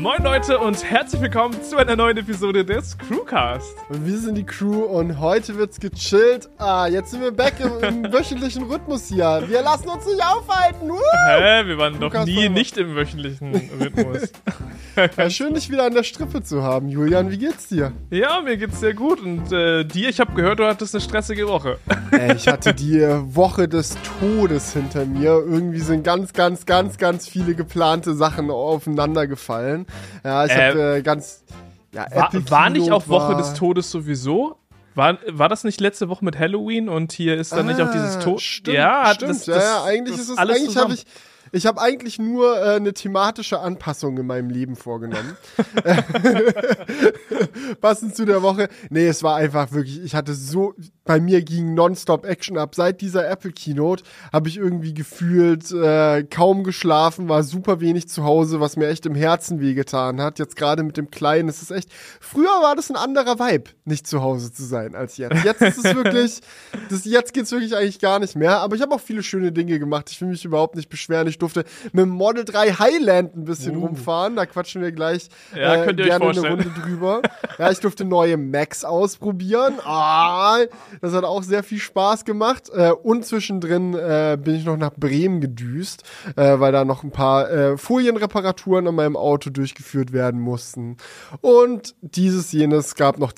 Moin Leute und herzlich willkommen zu einer neuen Episode des Crewcast. Wir sind die Crew und heute wird's gechillt. Ah, jetzt sind wir back im, im wöchentlichen Rhythmus hier. Wir lassen uns nicht aufhalten. Woo! Hä, wir waren doch Crewcast nie Folge. nicht im wöchentlichen Rhythmus. Ja, schön, dich wieder an der Strippe zu haben. Julian, wie geht's dir? ja, mir geht's sehr gut und äh, dir, ich habe gehört, du hattest eine stressige Woche. Ey, ich hatte die Woche des Todes hinter mir. Irgendwie sind ganz, ganz, ganz, ganz viele geplante Sachen aufeinander gefallen. Ja, ich Äh, hatte ganz... Ja, War, war nicht auch Woche war- des Todes sowieso? War, war das nicht letzte Woche mit Halloween und hier ist dann nicht auch dieses Ah, Tod? Stimmt, ja, stimmt. das- ja, das- ja, eigentlich das ist es alles eigentlich habe ich ich habe eigentlich nur äh, eine thematische Anpassung in meinem Leben vorgenommen. Passend zu der Woche. Nee, es war einfach wirklich, ich hatte so, bei mir ging nonstop Action ab. Seit dieser Apple Keynote habe ich irgendwie gefühlt äh, kaum geschlafen, war super wenig zu Hause, was mir echt im Herzen wehgetan hat. Jetzt gerade mit dem Kleinen, es ist echt, früher war das ein anderer Vibe, nicht zu Hause zu sein als jetzt. Jetzt ist es wirklich, das, jetzt geht's wirklich eigentlich gar nicht mehr. Aber ich habe auch viele schöne Dinge gemacht. Ich will mich überhaupt nicht beschweren. Ich durfte mit dem Model 3 Highland ein bisschen rumfahren. Da quatschen wir gleich Uh. Ja, äh, könnt ihr euch gerne eine. Runde drüber. ja, ich durfte neue Macs ausprobieren. Ah, das hat auch sehr viel Spaß gemacht. Äh, und zwischendrin äh, bin ich noch nach Bremen gedüst, äh, weil da noch ein paar äh, Folienreparaturen an meinem Auto durchgeführt werden mussten. Und dieses, jenes gab noch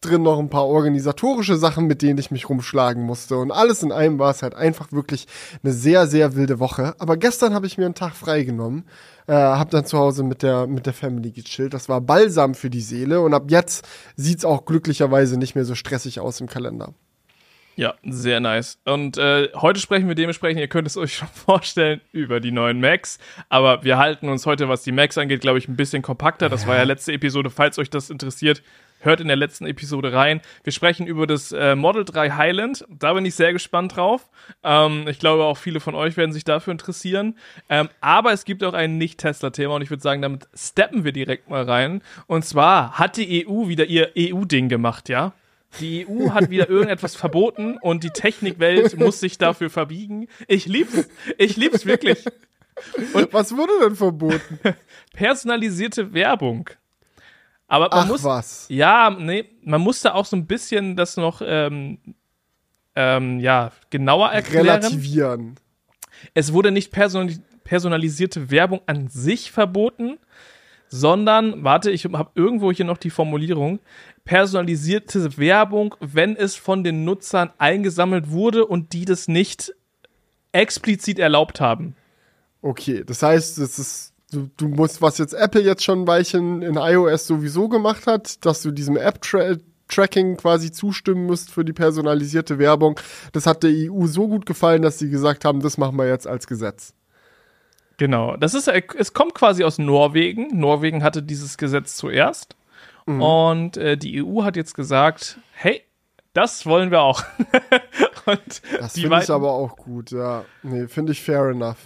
zwischendrin noch ein paar organisatorische Sachen, mit denen ich mich rumschlagen musste. Und alles in allem war es halt einfach wirklich eine sehr, sehr wilde Woche. Aber gestern habe ich mir einen Tag freigenommen, äh, habe dann zu Hause mit der, mit der Family gechillt. Das war Balsam für die Seele. Und ab jetzt sieht's auch glücklicherweise nicht mehr so stressig aus im Kalender. Ja, sehr nice. Und äh, heute sprechen wir dementsprechend, ihr könnt es euch schon vorstellen, über die neuen Macs. Aber wir halten uns heute, was die Macs angeht, glaube ich, ein bisschen kompakter. Das war ja letzte Episode. Falls euch das interessiert, hört in der letzten Episode rein. Wir sprechen über das äh, Model 3 Highland. Da bin ich sehr gespannt drauf. Ähm, ich glaube, auch viele von euch werden sich dafür interessieren. Ähm, aber es gibt auch ein Nicht-Tesla-Thema und ich würde sagen, damit steppen wir direkt mal rein. Und zwar hat die EU wieder ihr EU-Ding gemacht, ja? Die EU hat wieder irgendetwas verboten und die Technikwelt muss sich dafür verbiegen. Ich lieb's. Ich lieb's wirklich. Was wurde denn verboten? Personalisierte Werbung. Aber man Ach muss. was. Ja, nee, man musste auch so ein bisschen das noch ähm, ähm, ja, genauer erklären. Relativieren. Es wurde nicht personali personalisierte Werbung an sich verboten, sondern, warte, ich habe irgendwo hier noch die Formulierung, personalisierte Werbung, wenn es von den Nutzern eingesammelt wurde und die das nicht explizit erlaubt haben. Okay, das heißt, es ist, du, du musst, was jetzt Apple jetzt schon ein Weilchen in iOS sowieso gemacht hat, dass du diesem App-Tracking quasi zustimmen musst für die personalisierte Werbung. Das hat der EU so gut gefallen, dass sie gesagt haben, das machen wir jetzt als Gesetz. Genau. Das ist, es kommt quasi aus Norwegen. Norwegen hatte dieses Gesetz zuerst. Und äh, die EU hat jetzt gesagt, hey, das wollen wir auch. Das finde ich aber auch gut, ja. Nee, finde ich fair enough.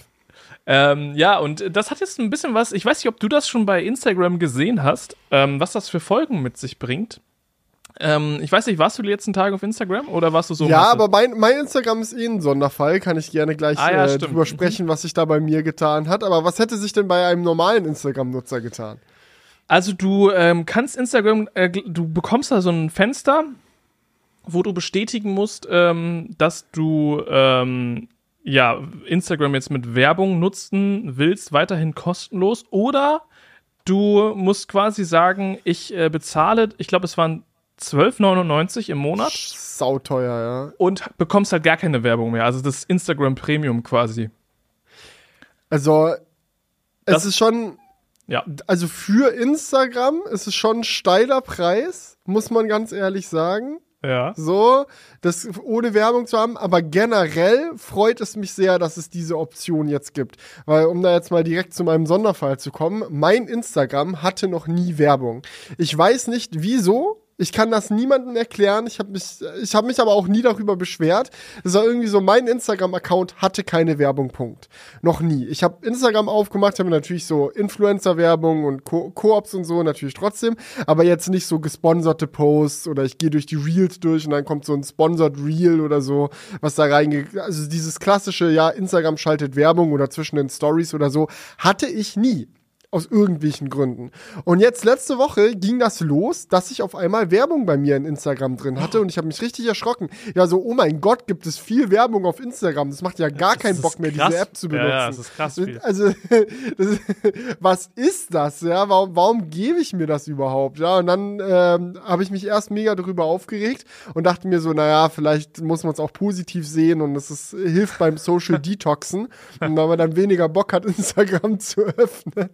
Ähm, ja, und das hat jetzt ein bisschen was, ich weiß nicht, ob du das schon bei Instagram gesehen hast, ähm, was das für Folgen mit sich bringt. Ähm, ich weiß nicht, warst du die letzten Tage auf Instagram oder warst du so? ja, aber mein, mein Instagram ist eh ein Sonderfall. Kann ich gerne gleich Ah, ja, äh, drüber sprechen, was sich da bei mir getan hat. Aber was hätte sich denn bei einem normalen Instagram-Nutzer getan? Also du ähm, kannst Instagram, äh, du bekommst da so ein Fenster, wo du bestätigen musst, ähm, dass du ähm, ja Instagram jetzt mit Werbung nutzen willst, weiterhin kostenlos, oder du musst quasi sagen, ich äh, bezahle, ich glaube, es waren 12,99 im Monat Sauteuer, ja. und bekommst halt gar keine Werbung mehr. Also das Instagram Premium quasi. Also, es Das- ist schon, Ja. also für Instagram ist es schon ein steiler Preis, muss man ganz ehrlich sagen. Ja. So, das ohne Werbung zu haben, aber generell freut es mich sehr, dass es diese Option jetzt gibt. Weil, um da jetzt mal direkt zu meinem Sonderfall zu kommen, mein Instagram hatte noch nie Werbung. Ich weiß nicht wieso. Ich kann das niemandem erklären. Ich habe mich, ich habe mich aber auch nie darüber beschwert. Das war irgendwie so, mein Instagram-Account hatte keine Werbung. Punkt. Noch nie. Ich habe Instagram aufgemacht, habe natürlich so Influencer-Werbung und Co- Koops und so natürlich trotzdem, aber jetzt nicht so gesponserte Posts oder ich gehe durch die Reels durch und dann kommt so ein Sponsored Reel oder so, was da reingeht. Also dieses klassische, ja, Instagram schaltet Werbung oder zwischen den Stories oder so, hatte ich nie. Aus irgendwelchen Gründen. Und jetzt letzte Woche ging das los, dass ich auf einmal Werbung bei mir in Instagram drin hatte und ich habe mich richtig erschrocken. Ja, so, oh mein Gott, gibt es viel Werbung auf Instagram. Das macht ja gar keinen Bock mehr, krass. diese App zu benutzen. Ja, ja das ist krass viel. Also, das, was ist das? Ja, warum, warum gebe ich mir das überhaupt? Ja, und dann ähm, habe ich mich erst mega darüber aufgeregt und dachte mir so, naja, vielleicht muss man es auch positiv sehen und es ist, hilft beim Social Detoxen, weil man dann weniger Bock hat, Instagram zu öffnen.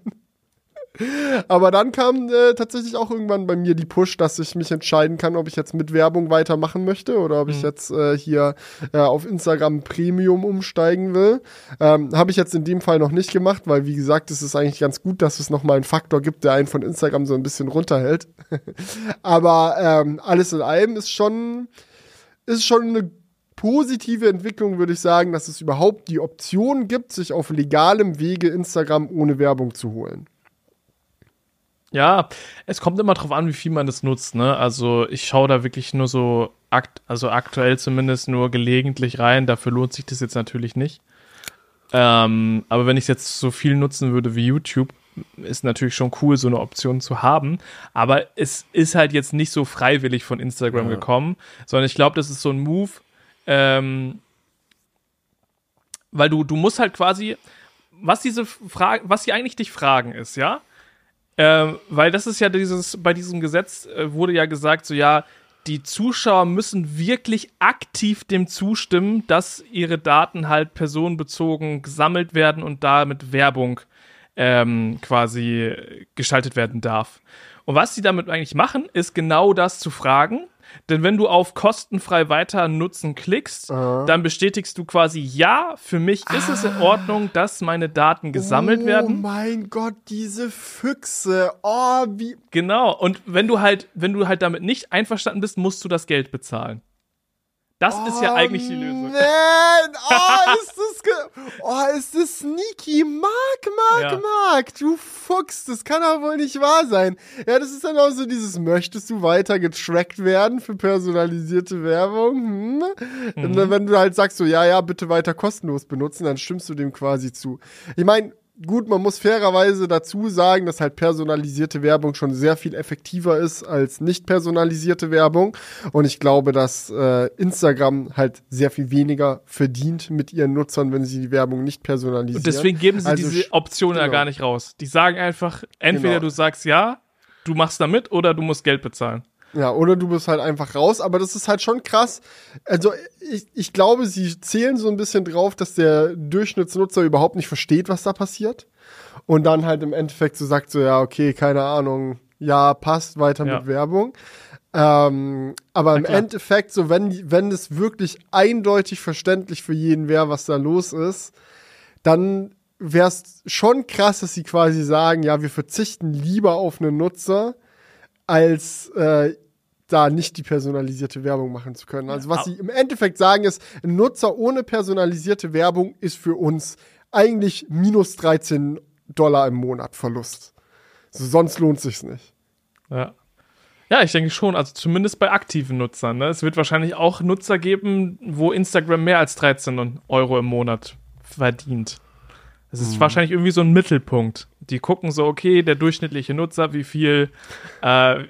Aber dann kam äh, tatsächlich auch irgendwann bei mir die Push, dass ich mich entscheiden kann, ob ich jetzt mit Werbung weitermachen möchte oder ob mhm. ich jetzt äh, hier äh, auf Instagram Premium umsteigen will. Ähm, Habe ich jetzt in dem Fall noch nicht gemacht, weil wie gesagt, es ist eigentlich ganz gut, dass es nochmal einen Faktor gibt, der einen von Instagram so ein bisschen runterhält. Aber ähm, alles in allem ist schon, ist schon eine positive Entwicklung, würde ich sagen, dass es überhaupt die Option gibt, sich auf legalem Wege Instagram ohne Werbung zu holen. Ja, es kommt immer drauf an, wie viel man das nutzt, ne? Also ich schaue da wirklich nur so, akt also aktuell zumindest nur gelegentlich rein, dafür lohnt sich das jetzt natürlich nicht. Ähm, aber wenn ich es jetzt so viel nutzen würde wie YouTube, ist natürlich schon cool, so eine Option zu haben. Aber es ist halt jetzt nicht so freiwillig von Instagram ja. gekommen, sondern ich glaube, das ist so ein Move, ähm, weil du, du musst halt quasi, was diese Frage, was sie eigentlich dich fragen ist, ja? Ähm, weil das ist ja dieses, bei diesem Gesetz äh, wurde ja gesagt, so ja, die Zuschauer müssen wirklich aktiv dem zustimmen, dass ihre Daten halt personenbezogen gesammelt werden und damit Werbung ähm, quasi geschaltet werden darf. Und was sie damit eigentlich machen, ist genau das zu fragen denn wenn du auf kostenfrei weiter nutzen klickst, uh. dann bestätigst du quasi, ja, für mich ist ah. es in ah. Ordnung, dass meine Daten gesammelt oh werden. Oh mein Gott, diese Füchse. Oh, wie. Genau. Und wenn du halt, wenn du halt damit nicht einverstanden bist, musst du das Geld bezahlen. Das oh, ist ja eigentlich die Lösung. Man, oh, ist das, oh, ist das sneaky. Mark, Mark, ja. Mark, du Fuchs, das kann doch wohl nicht wahr sein. Ja, das ist dann auch so dieses, möchtest du weiter getrackt werden für personalisierte Werbung? Hm? Mhm. Und dann, wenn du halt sagst so, ja, ja, bitte weiter kostenlos benutzen, dann stimmst du dem quasi zu. Ich meine, gut, man muss fairerweise dazu sagen, dass halt personalisierte Werbung schon sehr viel effektiver ist als nicht personalisierte Werbung. Und ich glaube, dass äh, Instagram halt sehr viel weniger verdient mit ihren Nutzern, wenn sie die Werbung nicht personalisieren. Und deswegen geben sie also, diese Option genau. ja gar nicht raus. Die sagen einfach, entweder genau. du sagst ja, du machst da mit oder du musst Geld bezahlen. Ja, oder du bist halt einfach raus, aber das ist halt schon krass. Also ich, ich glaube, sie zählen so ein bisschen drauf, dass der Durchschnittsnutzer überhaupt nicht versteht, was da passiert. Und dann halt im Endeffekt so sagt so, ja, okay, keine Ahnung, ja, passt weiter ja. mit Werbung. Ähm, aber im Endeffekt, so wenn, wenn es wirklich eindeutig verständlich für jeden wäre, was da los ist, dann wäre es schon krass, dass sie quasi sagen, ja, wir verzichten lieber auf einen Nutzer, als äh, da nicht die personalisierte Werbung machen zu können. Also was sie im Endeffekt sagen ist, ein Nutzer ohne personalisierte Werbung ist für uns eigentlich minus 13 Dollar im Monat Verlust. Also sonst lohnt sich's nicht. Ja. Ja, ich denke schon, also zumindest bei aktiven Nutzern. Ne? Es wird wahrscheinlich auch Nutzer geben, wo Instagram mehr als 13 Euro im Monat verdient. Es ist mhm. wahrscheinlich irgendwie so ein Mittelpunkt. Die gucken so, okay, der durchschnittliche Nutzer, wie viel. Äh,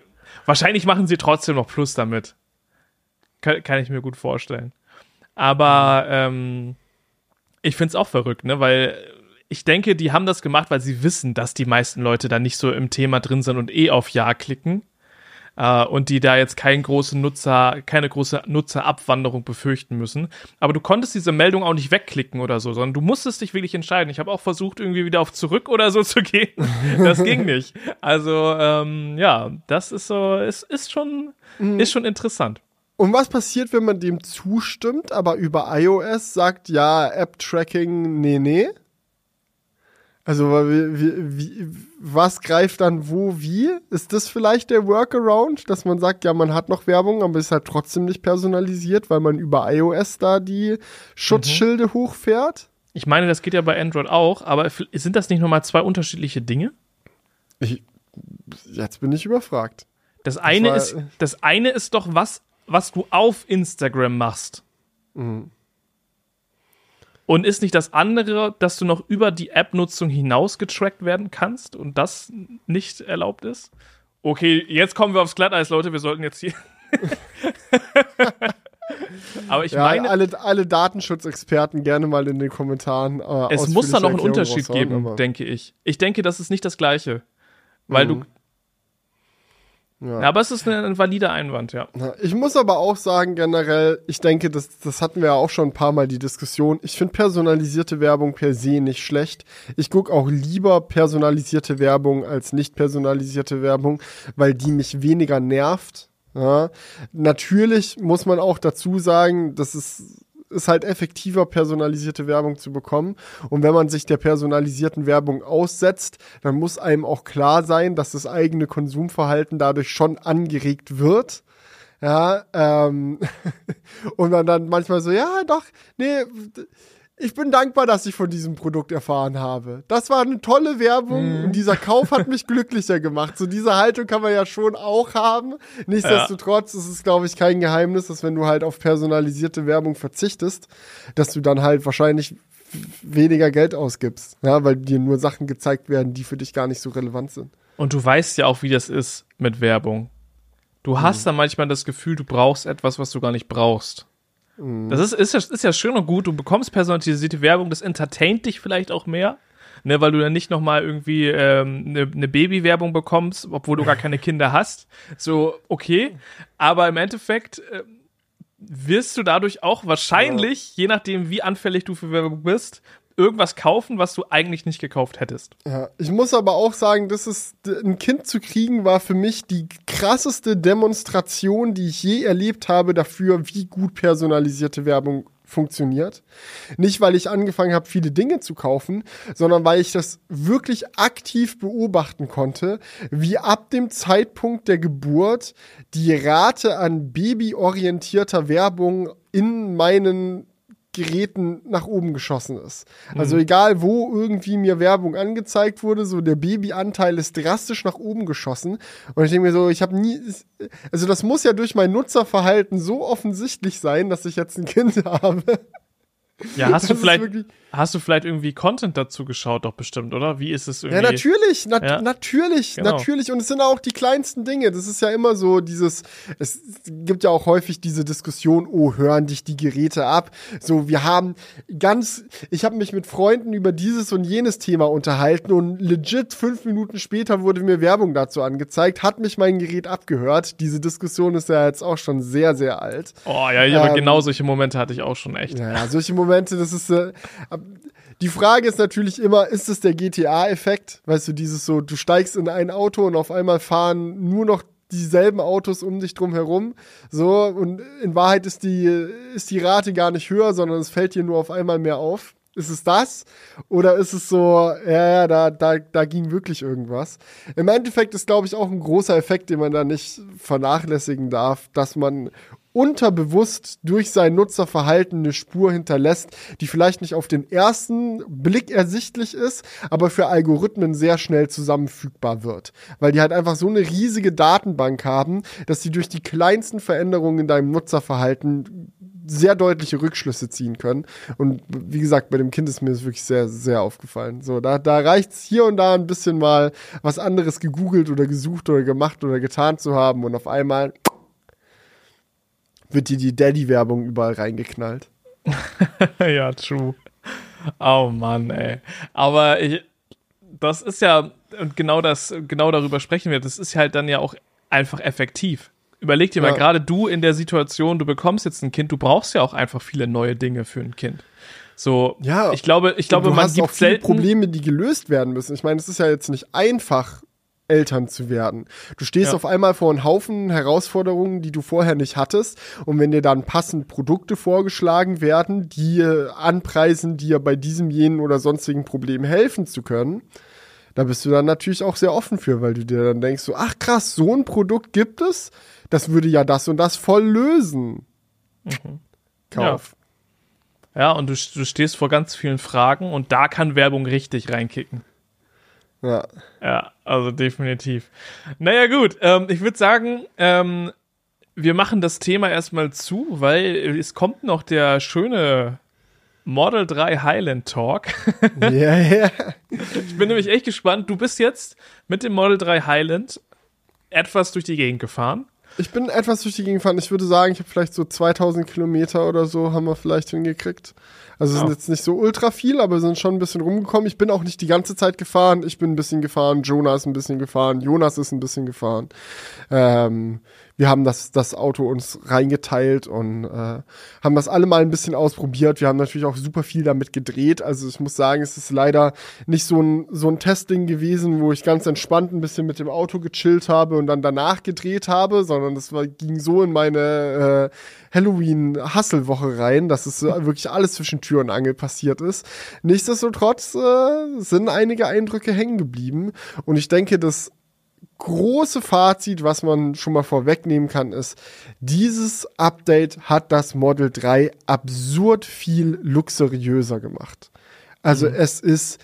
wahrscheinlich machen sie trotzdem noch Plus damit. Kann, kann ich mir gut vorstellen. Aber ähm, ich finde es auch verrückt, ne? Weil ich denke, die haben das gemacht, weil sie wissen, dass die meisten Leute da nicht so im Thema drin sind und eh auf Ja klicken äh, und die da jetzt keinen großen Nutzer, keine große Nutzerabwanderung befürchten müssen. Aber du konntest diese Meldung auch nicht wegklicken oder so, sondern du musstest dich wirklich entscheiden. Ich habe auch versucht, irgendwie wieder auf zurück oder so zu gehen. Das ging nicht. Also ähm, ja, das ist so, es ist schon, mhm. ist schon interessant. Und was passiert, wenn man dem zustimmt, aber über iOS sagt, ja, App-Tracking, nee, nee? Also, wie, wie, was greift dann wo wie? Ist das vielleicht der Workaround, dass man sagt, ja, man hat noch Werbung, aber ist halt trotzdem nicht personalisiert, weil man über iOS da die Schutzschilde mhm. hochfährt? Ich meine, das geht ja bei Android auch, aber sind das nicht nochmal zwei unterschiedliche Dinge? Ich, jetzt bin ich überfragt. Das eine, das ist, das eine ist doch was, was du auf Instagram machst. Mhm. Und ist nicht das andere, dass du noch über die App-Nutzung hinaus getrackt werden kannst und das nicht erlaubt ist? Okay, jetzt kommen wir aufs Glatteis, Leute. Wir sollten jetzt hier. Aber ich ja, meine. Alle, alle Datenschutzexperten gerne mal in den Kommentaren. Äh, es muss da noch einen Unterschied geben, denke ich. Ich denke, das ist nicht das Gleiche. Weil mhm. du ja. aber es ist ein, ein valider Einwand, ja. Ich muss aber auch sagen, generell, ich denke, das, das hatten wir ja auch schon ein paar Mal die Diskussion. Ich finde personalisierte Werbung per se nicht schlecht. Ich gucke auch lieber personalisierte Werbung als nicht personalisierte Werbung, weil die mich weniger nervt. Ja. Natürlich muss man auch dazu sagen, dass es ist halt effektiver, personalisierte Werbung zu bekommen. Und wenn man sich der personalisierten Werbung aussetzt, dann muss einem auch klar sein, dass das eigene Konsumverhalten dadurch schon angeregt wird. Ja, ähm, und man dann manchmal so, ja, doch, nee, ich bin dankbar, dass ich von diesem Produkt erfahren habe. Das war eine tolle Werbung mm. und dieser Kauf hat mich glücklicher gemacht. So diese Haltung kann man ja schon auch haben. Nichtsdestotrotz ja. ist es, glaube ich, kein Geheimnis, dass wenn du halt auf personalisierte Werbung verzichtest, dass du dann halt wahrscheinlich weniger Geld ausgibst, ja, weil dir nur Sachen gezeigt werden, die für dich gar nicht so relevant sind. Und du weißt ja auch, wie das ist mit Werbung. Du hast mhm. dann manchmal das Gefühl, du brauchst etwas, was du gar nicht brauchst. Das ist, ist, ja, ist ja schön und gut. Du bekommst personalisierte Werbung, das entertaint dich vielleicht auch mehr. Ne, weil du dann nicht nochmal irgendwie ähm, eine, eine Baby-Werbung bekommst, obwohl du gar keine Kinder hast. So, okay. Aber im Endeffekt äh, wirst du dadurch auch wahrscheinlich, ja. je nachdem, wie anfällig du für Werbung bist, irgendwas kaufen, was du eigentlich nicht gekauft hättest. Ja, ich muss aber auch sagen, das ist ein Kind zu kriegen war für mich die krasseste Demonstration, die ich je erlebt habe dafür, wie gut personalisierte Werbung funktioniert. Nicht, weil ich angefangen habe, viele Dinge zu kaufen, sondern weil ich das wirklich aktiv beobachten konnte, wie ab dem Zeitpunkt der Geburt die Rate an babyorientierter Werbung in meinen Geräten nach oben geschossen ist. Also mhm. egal, wo irgendwie mir Werbung angezeigt wurde, so der Babyanteil ist drastisch nach oben geschossen. Und ich denke mir so, ich habe nie, also das muss ja durch mein Nutzerverhalten so offensichtlich sein, dass ich jetzt ein Kind habe. Ja, hast du vielleicht, hast du vielleicht irgendwie Content dazu geschaut, doch bestimmt, oder? Wie ist es irgendwie? Ja, natürlich, na ja? natürlich, genau. natürlich. Und es sind auch die kleinsten Dinge. Das ist ja immer so dieses, es gibt ja auch häufig diese Diskussion, oh, hören dich die Geräte ab. So, wir haben ganz, ich habe mich mit Freunden über dieses und jenes Thema unterhalten und legit fünf Minuten später wurde mir Werbung dazu angezeigt, hat mich mein Gerät abgehört. Diese Diskussion ist ja jetzt auch schon sehr, sehr alt. Oh ja, ja ähm, aber genau solche Momente hatte ich auch schon echt. Ja, solche Momente Momente, das ist äh, die Frage ist natürlich immer, ist es der GTA-Effekt? Weißt du, dieses so, du steigst in ein Auto und auf einmal fahren nur noch dieselben Autos um dich drum herum. So, und in Wahrheit ist die, ist die Rate gar nicht höher, sondern es fällt dir nur auf einmal mehr auf. Ist es das? Oder ist es so, ja, ja, da, da, da ging wirklich irgendwas? Im Endeffekt ist, glaube ich, auch ein großer Effekt, den man da nicht vernachlässigen darf, dass man unterbewusst durch sein Nutzerverhalten eine Spur hinterlässt, die vielleicht nicht auf den ersten Blick ersichtlich ist, aber für Algorithmen sehr schnell zusammenfügbar wird. Weil die halt einfach so eine riesige Datenbank haben, dass sie durch die kleinsten Veränderungen in deinem Nutzerverhalten sehr deutliche Rückschlüsse ziehen können. Und wie gesagt, bei dem Kind ist mir das wirklich sehr, sehr aufgefallen. So, da, da reicht es hier und da ein bisschen mal was anderes gegoogelt oder gesucht oder gemacht oder getan zu haben und auf einmal wird dir die Daddy-Werbung überall reingeknallt. ja, true. Oh Mann, ey. Aber ich, das ist ja, und genau das, genau darüber sprechen wir, das ist halt dann ja auch einfach effektiv. Überleg dir mal, gerade du in der Situation, du bekommst jetzt ein Kind, du brauchst ja auch einfach viele neue Dinge für ein Kind. So, ja, ich glaube, ich glaube, man hast gibt auch viele selten Probleme, die gelöst werden müssen. Ich meine, es ist ja jetzt nicht einfach, Eltern zu werden. Du stehst ja. auf einmal vor einem Haufen Herausforderungen, die du vorher nicht hattest. Und wenn dir dann passend Produkte vorgeschlagen werden, die anpreisen, dir bei diesem, jenen oder sonstigen Problem helfen zu können, da bist du dann natürlich auch sehr offen für, weil du dir dann denkst, so, ach krass, so ein Produkt gibt es, das würde ja das und das voll lösen. Mhm. Kauf. Ja. ja, und du, du stehst vor ganz vielen Fragen und da kann Werbung richtig reinkicken. Ja. Ja, also definitiv. Naja, gut. Ähm, ich würde sagen, ähm, wir machen das Thema erstmal zu, weil es kommt noch der schöne Model 3 Highland Talk. Ja, ja. Ich bin nämlich echt gespannt. Du bist jetzt mit dem Model 3 Highland etwas durch die Gegend gefahren. Ich bin etwas durch die Gegend gefahren. Ich würde sagen, ich habe vielleicht so 2000 Kilometer oder so haben wir vielleicht hingekriegt. Also es sind Ja. jetzt nicht so ultra viel, aber sind schon ein bisschen rumgekommen. Ich bin auch nicht die ganze Zeit gefahren. Ich bin ein bisschen gefahren. Jonah ist ein bisschen gefahren. Jonas ist ein bisschen gefahren. Ähm, wir haben das, das Auto uns reingeteilt und äh, haben das alle mal ein bisschen ausprobiert. Wir haben natürlich auch super viel damit gedreht. Also ich muss sagen, es ist leider nicht so ein, so ein Testing gewesen, wo ich ganz entspannt ein bisschen mit dem Auto gechillt habe und dann danach gedreht habe, sondern das war, ging so in meine äh, Halloween-Hustle-Woche rein, dass es wirklich alles zwischen Tür und Angel passiert ist. Nichtsdestotrotz äh, sind einige Eindrücke hängen geblieben und ich denke, dass große Fazit, was man schon mal vorwegnehmen kann, ist, dieses Update hat das Model 3 absurd viel luxuriöser gemacht. Also es ist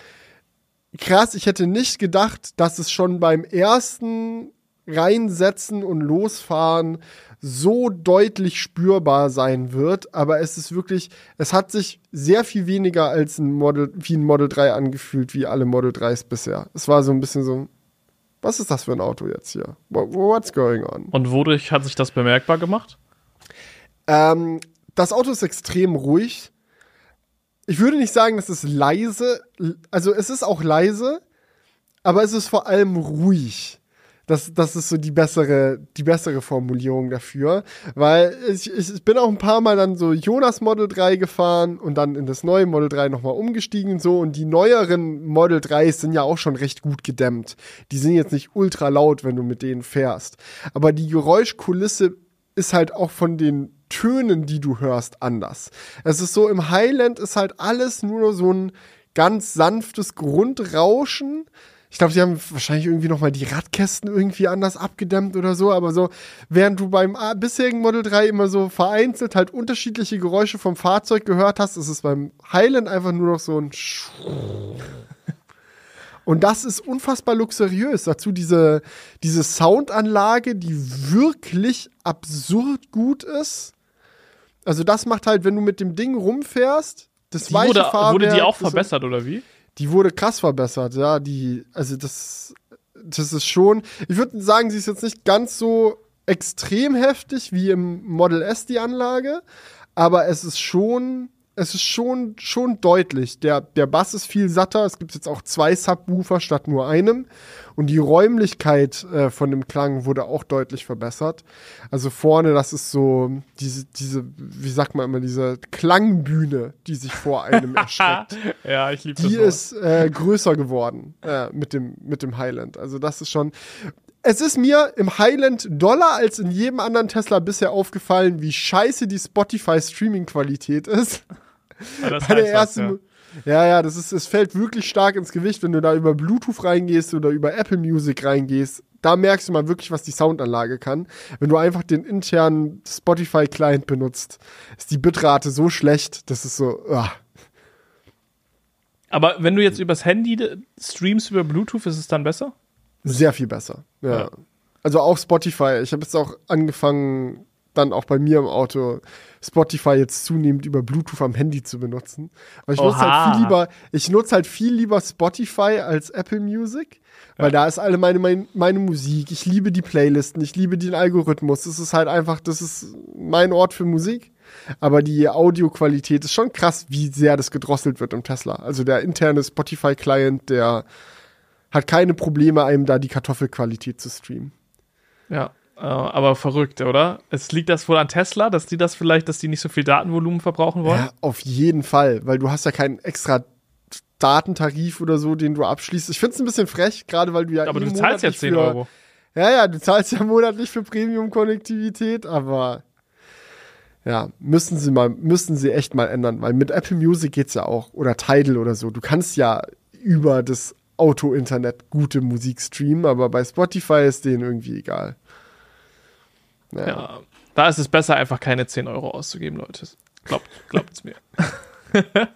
krass, ich hätte nicht gedacht, dass es schon beim ersten Reinsetzen und Losfahren so deutlich spürbar sein wird, aber es ist wirklich, es hat sich sehr viel weniger als ein Model, wie ein Model 3 angefühlt, wie alle Model 3s bisher. Es war so ein bisschen so, was ist das für ein Auto jetzt hier? Wha- What's going on? Und wodurch hat sich das bemerkbar gemacht? Ähm, das Auto ist extrem ruhig. Ich würde nicht sagen, dass es leise, also es ist auch leise, aber es ist vor allem ruhig. Das, das ist so die bessere, die bessere Formulierung dafür. Weil ich, ich bin auch ein paar Mal dann so Jonas Model 3 gefahren und dann in das neue Model 3 nochmal umgestiegen und so. Und die neueren Model 3s sind ja auch schon recht gut gedämmt. Die sind jetzt nicht ultra laut, wenn du mit denen fährst. Aber die Geräuschkulisse ist halt auch von den Tönen, die du hörst, anders. Es ist so, im Highland ist halt alles nur so ein ganz sanftes Grundrauschen. Ich glaube, sie haben wahrscheinlich irgendwie noch mal die Radkästen irgendwie anders abgedämmt oder so, aber so, während du beim bisherigen Model 3 immer so vereinzelt halt unterschiedliche Geräusche vom Fahrzeug gehört hast, ist es beim Highland einfach nur noch so ein und das ist unfassbar luxuriös. Dazu diese, diese Soundanlage, die wirklich absurd gut ist. Also das macht halt, wenn du mit dem Ding rumfährst, das Die weiche wurde, Fahrwerk, wurde die auch verbessert, oder wie? Die wurde krass verbessert, ja. Die, also das, das ist schon. Ich würde sagen, sie ist jetzt nicht ganz so extrem heftig wie im Model S die Anlage, aber es ist schon, es ist schon, schon deutlich. Der, der Bass ist viel satter. Es gibt jetzt auch zwei Subwoofer statt nur einem. Und die Räumlichkeit äh, von dem Klang wurde auch deutlich verbessert. Also vorne, das ist so diese, diese, wie sagt man immer, diese Klangbühne, die sich vor einem erstreckt ja, ich liebe die das. ist äh, größer geworden äh, mit, dem, mit dem Highland. Also das ist schon. Es ist mir im Highland doller als in jedem anderen Tesla bisher aufgefallen, wie scheiße die Spotify-Streaming-Qualität ist. Ja, das Bei der heißt was, ersten. Ja. ja, das ist, es fällt wirklich stark ins Gewicht, wenn du da über Bluetooth reingehst oder über Apple Music reingehst. Da merkst du mal wirklich, was die Soundanlage kann. Wenn du einfach den internen Spotify-Client benutzt, ist die Bitrate so schlecht, das ist so, ah. Aber wenn du jetzt übers Handy streamst über Bluetooth, ist es dann besser? Sehr viel besser. Ja. Ja. Also auch Spotify. Ich habe jetzt auch angefangen, dann auch bei mir im Auto Spotify jetzt zunehmend über Bluetooth am Handy zu benutzen. Weil ich nutze halt viel lieber, ich nutze halt viel lieber Spotify als Apple Music, weil da ist alle meine, meine, meine Musik. Ich liebe die Playlisten, ich liebe den Algorithmus. Das ist halt einfach, das ist mein Ort für Musik. Aber die Audioqualität ist schon krass, wie sehr das gedrosselt wird im Tesla. Also der interne Spotify-Client, der hat keine Probleme, einem da die Kartoffelqualität zu streamen. Ja. Äh, aber verrückt, oder? Es liegt das wohl an Tesla, dass die das vielleicht, dass die nicht so viel Datenvolumen verbrauchen wollen? Ja, auf jeden Fall, weil du hast ja keinen extra Datentarif oder so, den du abschließt. Ich finde es ein bisschen frech, gerade weil du ja aber du zahlst ja monatlich 10 für, Euro. Ja, ja, du zahlst ja monatlich für Premium-Konnektivität, aber ja, müssen sie mal, müssen sie echt mal ändern, weil mit Apple Music geht's ja auch oder Tidal oder so. Du kannst ja über das Auto-Internet gute Musik streamen, aber bei Spotify ist denen irgendwie egal. Ja. Ja. Da ist es besser, einfach keine 10 Euro auszugeben, Leute. Glaubt, glaubt's mir.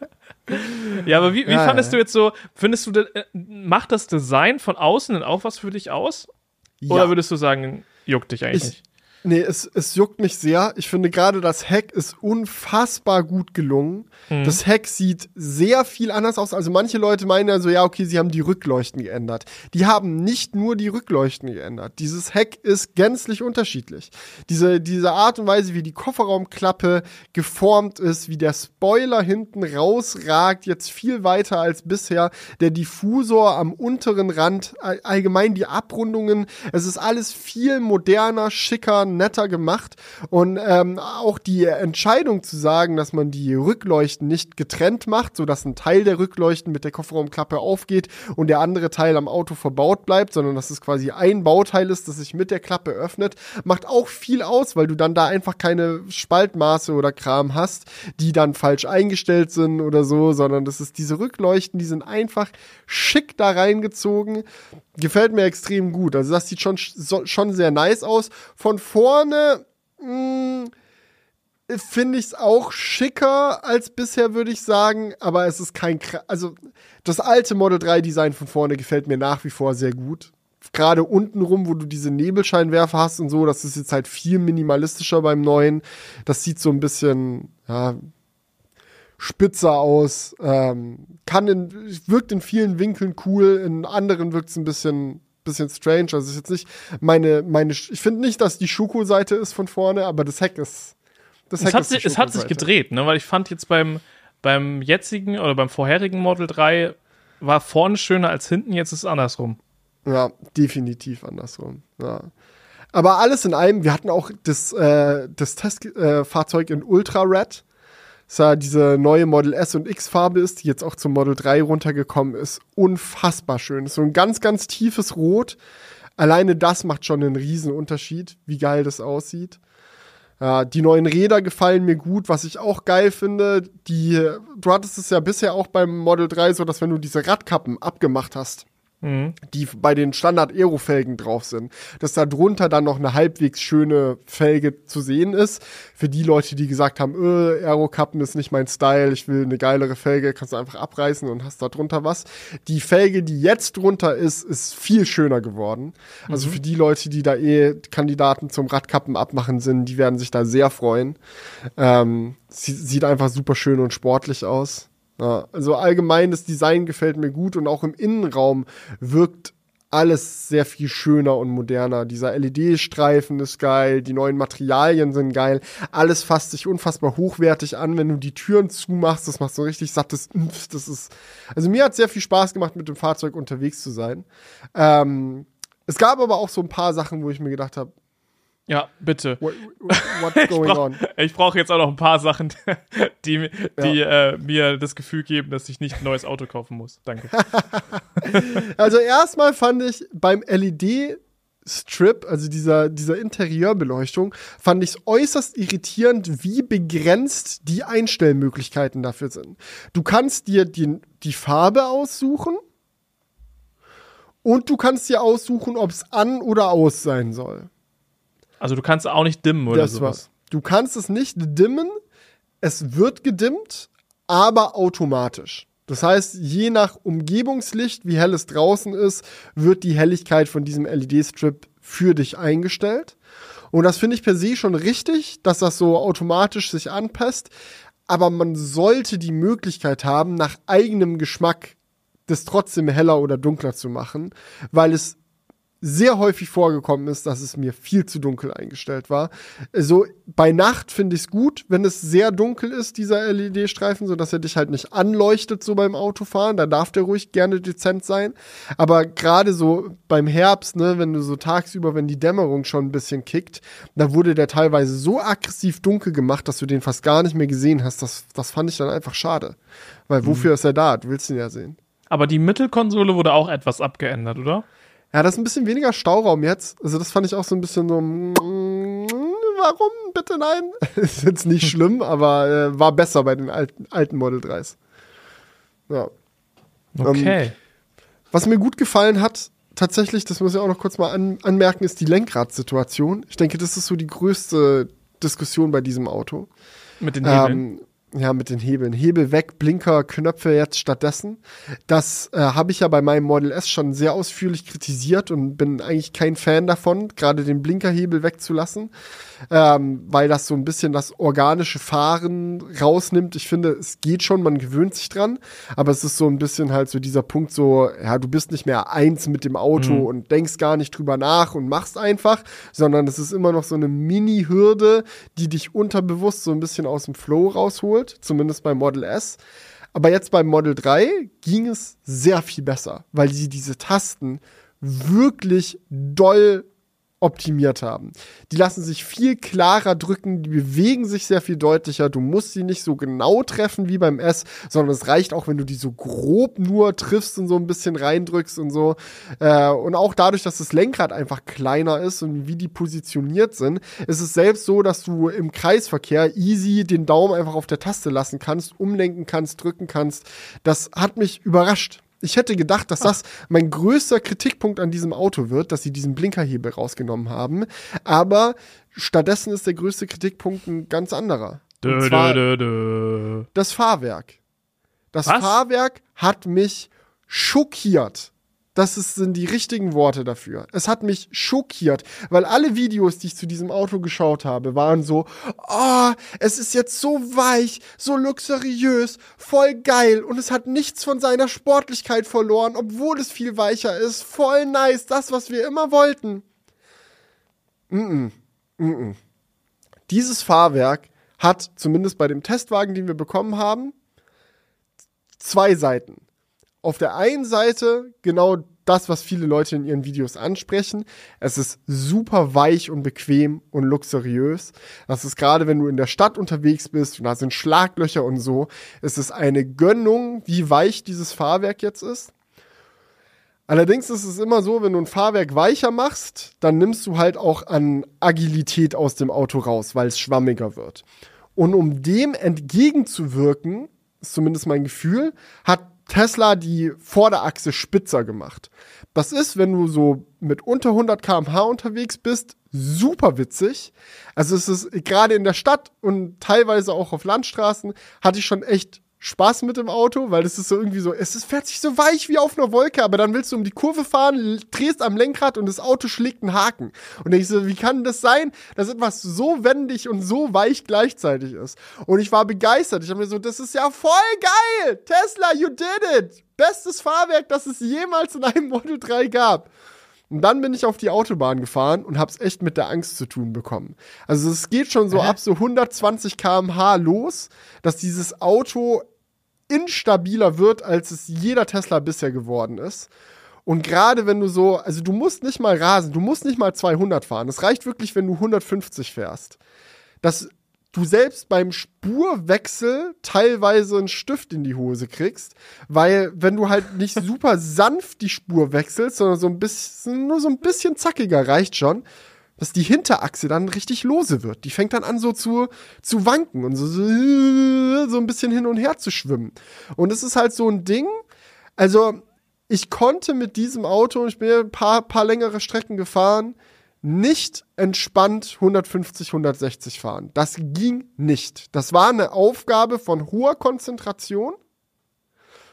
ja, aber wie, wie Ja, fandest ja. du jetzt so, findest du, äh, macht das Design von außen denn auch was für dich aus? Oder würdest du sagen, juckt dich eigentlich Ich- nicht? Nee, es, es juckt mich sehr. Ich finde gerade das Heck ist unfassbar gut gelungen. Mhm. Das Heck sieht sehr viel anders aus. Also manche Leute meinen ja so, ja, okay, sie haben die Rückleuchten geändert. Die haben nicht nur die Rückleuchten geändert. Dieses Heck ist gänzlich unterschiedlich. Diese, diese Art und Weise, wie die Kofferraumklappe geformt ist, wie der Spoiler hinten rausragt, jetzt viel weiter als bisher. Der Diffusor am unteren Rand, allgemein die Abrundungen. Es ist alles viel moderner, schicker, netter gemacht. Und ähm, auch die Entscheidung zu sagen, dass man die Rückleuchten nicht getrennt macht, sodass ein Teil der Rückleuchten mit der Kofferraumklappe aufgeht und der andere Teil am Auto verbaut bleibt, sondern dass es quasi ein Bauteil ist, das sich mit der Klappe öffnet, macht auch viel aus, weil du dann da einfach keine Spaltmaße oder Kram hast, die dann falsch eingestellt sind oder so, sondern das ist diese Rückleuchten, die sind einfach schick da reingezogen. Gefällt mir extrem gut. Also das sieht schon, schon sehr nice aus. Von vorne hm, finde ich es auch schicker als bisher, würde ich sagen. Aber es ist kein, also das alte Model 3 Design von vorne gefällt mir nach wie vor sehr gut. Gerade unten rum, wo du diese Nebelscheinwerfer hast und so, das ist jetzt halt viel minimalistischer beim neuen. Das sieht so ein bisschen, ja, spitzer aus. Ähm, kann in, wirkt in vielen Winkeln cool, in anderen wirkt es ein bisschen, bisschen strange. Also ist jetzt nicht meine, meine, ich finde nicht, dass die Schuko-Seite ist von vorne, aber das Heck ist. Das Heck es hat, sich, es hat sich gedreht, ne? Weil ich fand jetzt beim, beim jetzigen oder beim vorherigen Model 3 war vorne schöner als hinten, jetzt ist es andersrum. Ja, definitiv andersrum. Ja. Aber alles in allem, wir hatten auch das, äh, das Testfahrzeug äh, in Ultra Red ja diese neue Model S und X Farbe ist, die jetzt auch zum Model 3 runtergekommen ist, unfassbar schön. so ein ganz, ganz tiefes Rot. Alleine das macht schon einen riesen Unterschied, wie geil das aussieht. Ja, die neuen Räder gefallen mir gut, was ich auch geil finde. Die, du hattest es ja bisher auch beim Model 3 so, dass wenn du diese Radkappen abgemacht hast, Mhm. die bei den Standard-Aero-Felgen drauf sind, dass da drunter dann noch eine halbwegs schöne Felge zu sehen ist. Für die Leute, die gesagt haben, äh, Aero-Kappen ist nicht mein Style, ich will eine geilere Felge, kannst du einfach abreißen und hast da drunter was. Die Felge, die jetzt drunter ist, ist viel schöner geworden. Also mhm. für die Leute, die da eh Kandidaten zum Radkappen abmachen sind, die werden sich da sehr freuen. Ähm, sie, sieht einfach super schön und sportlich aus. Ja, also allgemein das Design gefällt mir gut und auch im Innenraum wirkt alles sehr viel schöner und moderner. Dieser LED-Streifen ist geil, die neuen Materialien sind geil, alles fasst sich unfassbar hochwertig an, wenn du die Türen zumachst, das macht so richtig sattes, das ist, also mir hat sehr viel Spaß gemacht, mit dem Fahrzeug unterwegs zu sein. Ähm, es gab aber auch so ein paar Sachen, wo ich mir gedacht habe, ja, bitte. What, what's going on? Ich brauche jetzt auch noch ein paar Sachen, die, die ja. äh, mir das Gefühl geben, dass ich nicht ein neues Auto kaufen muss. Danke. also erstmal fand ich beim LED Strip, also dieser, dieser Interieurbeleuchtung, fand ich es äußerst irritierend, wie begrenzt die Einstellmöglichkeiten dafür sind. Du kannst dir die, die Farbe aussuchen und du kannst dir aussuchen, ob es an oder aus sein soll. Also du kannst auch nicht dimmen oder das sowas. War. Du kannst es nicht dimmen. Es wird gedimmt, aber automatisch. Das heißt, je nach Umgebungslicht, wie hell es draußen ist, wird die Helligkeit von diesem LED-Strip für dich eingestellt. Und das finde ich per se schon richtig, dass das so automatisch sich anpasst. Aber man sollte die Möglichkeit haben, nach eigenem Geschmack das trotzdem heller oder dunkler zu machen, weil es sehr häufig vorgekommen ist, dass es mir viel zu dunkel eingestellt war. Also bei Nacht finde ich es gut, wenn es sehr dunkel ist, dieser LED-Streifen, so dass er dich halt nicht anleuchtet so beim Autofahren. Da darf der ruhig gerne dezent sein. Aber gerade so beim Herbst, ne, wenn du so tagsüber, wenn die Dämmerung schon ein bisschen kickt, da wurde der teilweise so aggressiv dunkel gemacht, dass du den fast gar nicht mehr gesehen hast. Das, das fand ich dann einfach schade. Weil wofür mhm. ist er da? Du willst ihn ja sehen. Aber die Mittelkonsole wurde auch etwas abgeändert, oder? Ja, das ist ein bisschen weniger Stauraum jetzt. Also das fand ich auch so ein bisschen so, mm, warum bitte nein? ist jetzt nicht schlimm, aber äh, war besser bei den alten, alten Model 3s. Ja. Okay. Ähm, was mir gut gefallen hat, tatsächlich, das muss ich auch noch kurz mal an, anmerken, ist die Lenkradsituation. Ich denke, das ist so die größte Diskussion bei diesem Auto. Mit den Hebeln? Ähm, ja, mit den Hebeln. Hebel weg, Blinker, Knöpfe jetzt stattdessen. Das äh, habe ich ja bei meinem Model S schon sehr ausführlich kritisiert und bin eigentlich kein Fan davon, gerade den Blinkerhebel wegzulassen, ähm, weil das so ein bisschen das organische Fahren rausnimmt. Ich finde, es geht schon, man gewöhnt sich dran, aber es ist so ein bisschen halt so dieser Punkt so, ja, du bist nicht mehr eins mit dem Auto mhm. und denkst gar nicht drüber nach und machst einfach, sondern es ist immer noch so eine Mini-Hürde, die dich unterbewusst so ein bisschen aus dem Flow rausholt zumindest beim Model S. Aber jetzt beim Model 3 ging es sehr viel besser, weil sie diese Tasten wirklich doll optimiert haben. Die lassen sich viel klarer drücken, die bewegen sich sehr viel deutlicher. Du musst sie nicht so genau treffen wie beim S, sondern es reicht auch, wenn du die so grob nur triffst und so ein bisschen reindrückst und so. Äh, und auch dadurch, dass das Lenkrad einfach kleiner ist und wie die positioniert sind, ist es selbst so, dass du im Kreisverkehr easy den Daumen einfach auf der Taste lassen kannst, umlenken kannst, drücken kannst. Das hat mich überrascht. Ich hätte gedacht, dass das mein größter Kritikpunkt an diesem Auto wird, dass sie diesen Blinkerhebel rausgenommen haben. Aber stattdessen ist der größte Kritikpunkt ein ganz anderer. Und zwar das Fahrwerk. Das Was? Fahrwerk hat mich schockiert. Das sind die richtigen Worte dafür. Es hat mich schockiert, weil alle Videos, die ich zu diesem Auto geschaut habe, waren so, oh, es ist jetzt so weich, so luxuriös, voll geil und es hat nichts von seiner Sportlichkeit verloren, obwohl es viel weicher ist, voll nice, das, was wir immer wollten. -mm, mm -mm. Dieses Fahrwerk hat zumindest bei dem Testwagen, den wir bekommen haben, zwei Seiten auf der einen Seite genau das, was viele Leute in ihren Videos ansprechen. Es ist super weich und bequem und luxuriös. Das ist gerade, wenn du in der Stadt unterwegs bist und da sind Schlaglöcher und so, es ist eine Gönnung, wie weich dieses Fahrwerk jetzt ist. Allerdings ist es immer so, wenn du ein Fahrwerk weicher machst, dann nimmst du halt auch an Agilität aus dem Auto raus, weil es schwammiger wird. Und um dem entgegenzuwirken, ist zumindest mein Gefühl, hat Tesla die Vorderachse spitzer gemacht. Das ist, wenn du so mit unter 100 km/h unterwegs bist, super witzig. Also es ist gerade in der Stadt und teilweise auch auf Landstraßen hatte ich schon echt Spaß mit dem Auto, weil das ist so irgendwie so, es fährt sich so weich wie auf einer Wolke, aber dann willst du um die Kurve fahren, drehst am Lenkrad und das Auto schlägt einen Haken. Und ich so, wie kann das sein, dass etwas so wendig und so weich gleichzeitig ist? Und ich war begeistert. Ich habe mir so, das ist ja voll geil! Tesla, you did it! Bestes Fahrwerk, das es jemals in einem Model 3 gab. Und dann bin ich auf die Autobahn gefahren und hab's echt mit der Angst zu tun bekommen. Also es geht schon so äh? ab so 120 km/h los, dass dieses Auto instabiler wird, als es jeder Tesla bisher geworden ist. Und gerade wenn du so, also du musst nicht mal rasen, du musst nicht mal 200 fahren. Es reicht wirklich, wenn du 150 fährst. Dass du selbst beim Spurwechsel teilweise einen Stift in die Hose kriegst, weil wenn du halt nicht super sanft die Spur wechselst, sondern so ein bisschen, nur so ein bisschen zackiger reicht schon, dass die Hinterachse dann richtig lose wird. Die fängt dann an so zu, zu wanken und so, so, so ein bisschen hin und her zu schwimmen. Und es ist halt so ein Ding, also ich konnte mit diesem Auto, ich bin ein paar, paar längere Strecken gefahren, nicht entspannt 150, 160 fahren. Das ging nicht. Das war eine Aufgabe von hoher Konzentration.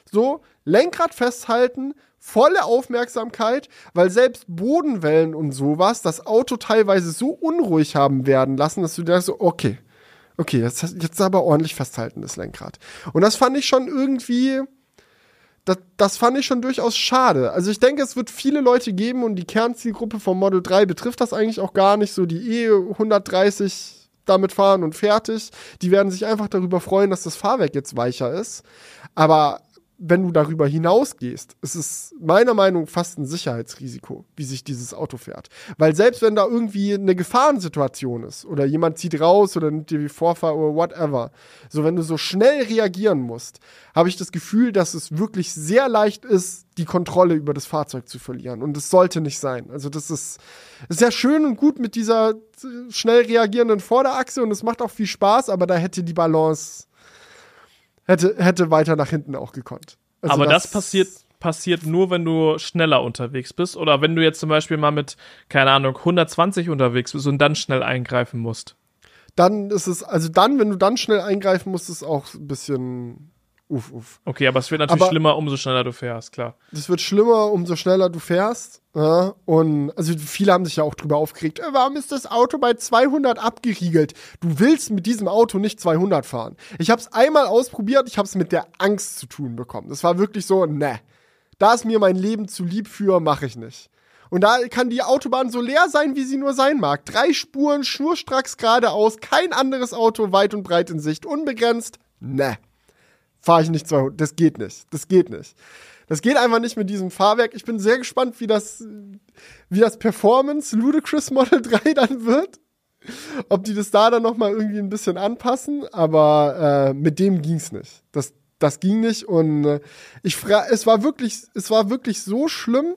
So, Lenkrad festhalten, volle Aufmerksamkeit, weil selbst Bodenwellen und sowas das Auto teilweise so unruhig haben werden lassen, dass du dir so, okay, okay, jetzt, jetzt aber ordentlich festhalten, das Lenkrad. Und das fand ich schon irgendwie, das, das fand ich schon durchaus schade. Also ich denke, es wird viele Leute geben und die Kernzielgruppe vom Model 3 betrifft das eigentlich auch gar nicht, so die eh 130 damit fahren und fertig. Die werden sich einfach darüber freuen, dass das Fahrwerk jetzt weicher ist. Aber wenn du darüber hinausgehst, ist es meiner Meinung nach fast ein Sicherheitsrisiko, wie sich dieses Auto fährt. Weil selbst wenn da irgendwie eine Gefahrensituation ist oder jemand zieht raus oder nimmt dir wie Vorfahrt oder whatever, so wenn du so schnell reagieren musst, habe ich das Gefühl, dass es wirklich sehr leicht ist, die Kontrolle über das Fahrzeug zu verlieren. Und es sollte nicht sein. Also das ist sehr schön und gut mit dieser schnell reagierenden Vorderachse und es macht auch viel Spaß, aber da hätte die Balance hätte, hätte weiter nach hinten auch gekonnt. Also Aber das, das passiert, passiert nur, wenn du schneller unterwegs bist oder wenn du jetzt zum Beispiel mal mit, keine Ahnung, 120 unterwegs bist und dann schnell eingreifen musst. dann ist es, also dann, wenn du dann schnell eingreifen musst, ist es auch ein bisschen uff, uff. Okay, aber es wird natürlich Aber- schlimmer, umso schneller du fährst, klar. Das wird schlimmer, umso schneller du fährst. Ja, und also viele haben sich ja auch drüber aufgeregt. Äh, warum ist das Auto bei 200 abgeriegelt? Du willst mit diesem Auto nicht 200 fahren. Ich habe es einmal ausprobiert, ich habe es mit der Angst zu tun bekommen. Das war wirklich so, ne, da ist mir mein Leben zu lieb für, mache ich nicht. Und da kann die Autobahn so leer sein, wie sie nur sein mag. Drei Spuren, schnurstracks geradeaus, kein anderes Auto weit und breit in Sicht, unbegrenzt. Ne fahre ich nicht 200. Das geht nicht. Das geht nicht. Das geht einfach nicht mit diesem Fahrwerk. Ich bin sehr gespannt, wie das, wie das Performance Ludicrous Model 3 dann wird. Ob die das da dann noch mal irgendwie ein bisschen anpassen, aber äh, mit dem ging's nicht. Das, das ging nicht und äh, ich fra es war wirklich, es war wirklich so schlimm,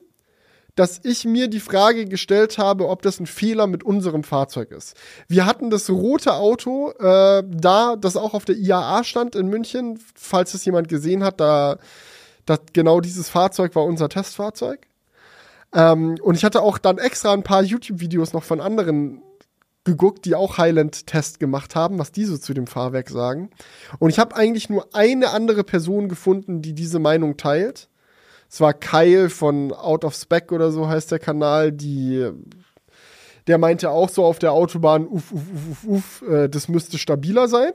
dass ich mir die Frage gestellt habe, ob das ein Fehler mit unserem Fahrzeug ist. Wir hatten das rote Auto äh, da, das auch auf der IAA stand in München, falls es jemand gesehen hat, da das, genau dieses Fahrzeug war unser Testfahrzeug. Ähm, und ich hatte auch dann extra ein paar YouTube-Videos noch von anderen geguckt, die auch Highland-Test gemacht haben, was die so zu dem Fahrwerk sagen. Und ich habe eigentlich nur eine andere Person gefunden, die diese Meinung teilt. Es war Kyle von Out of Spec oder so heißt der Kanal, die der meinte auch so auf der Autobahn, uff, uff, uff, uff, uff, äh, das müsste stabiler sein.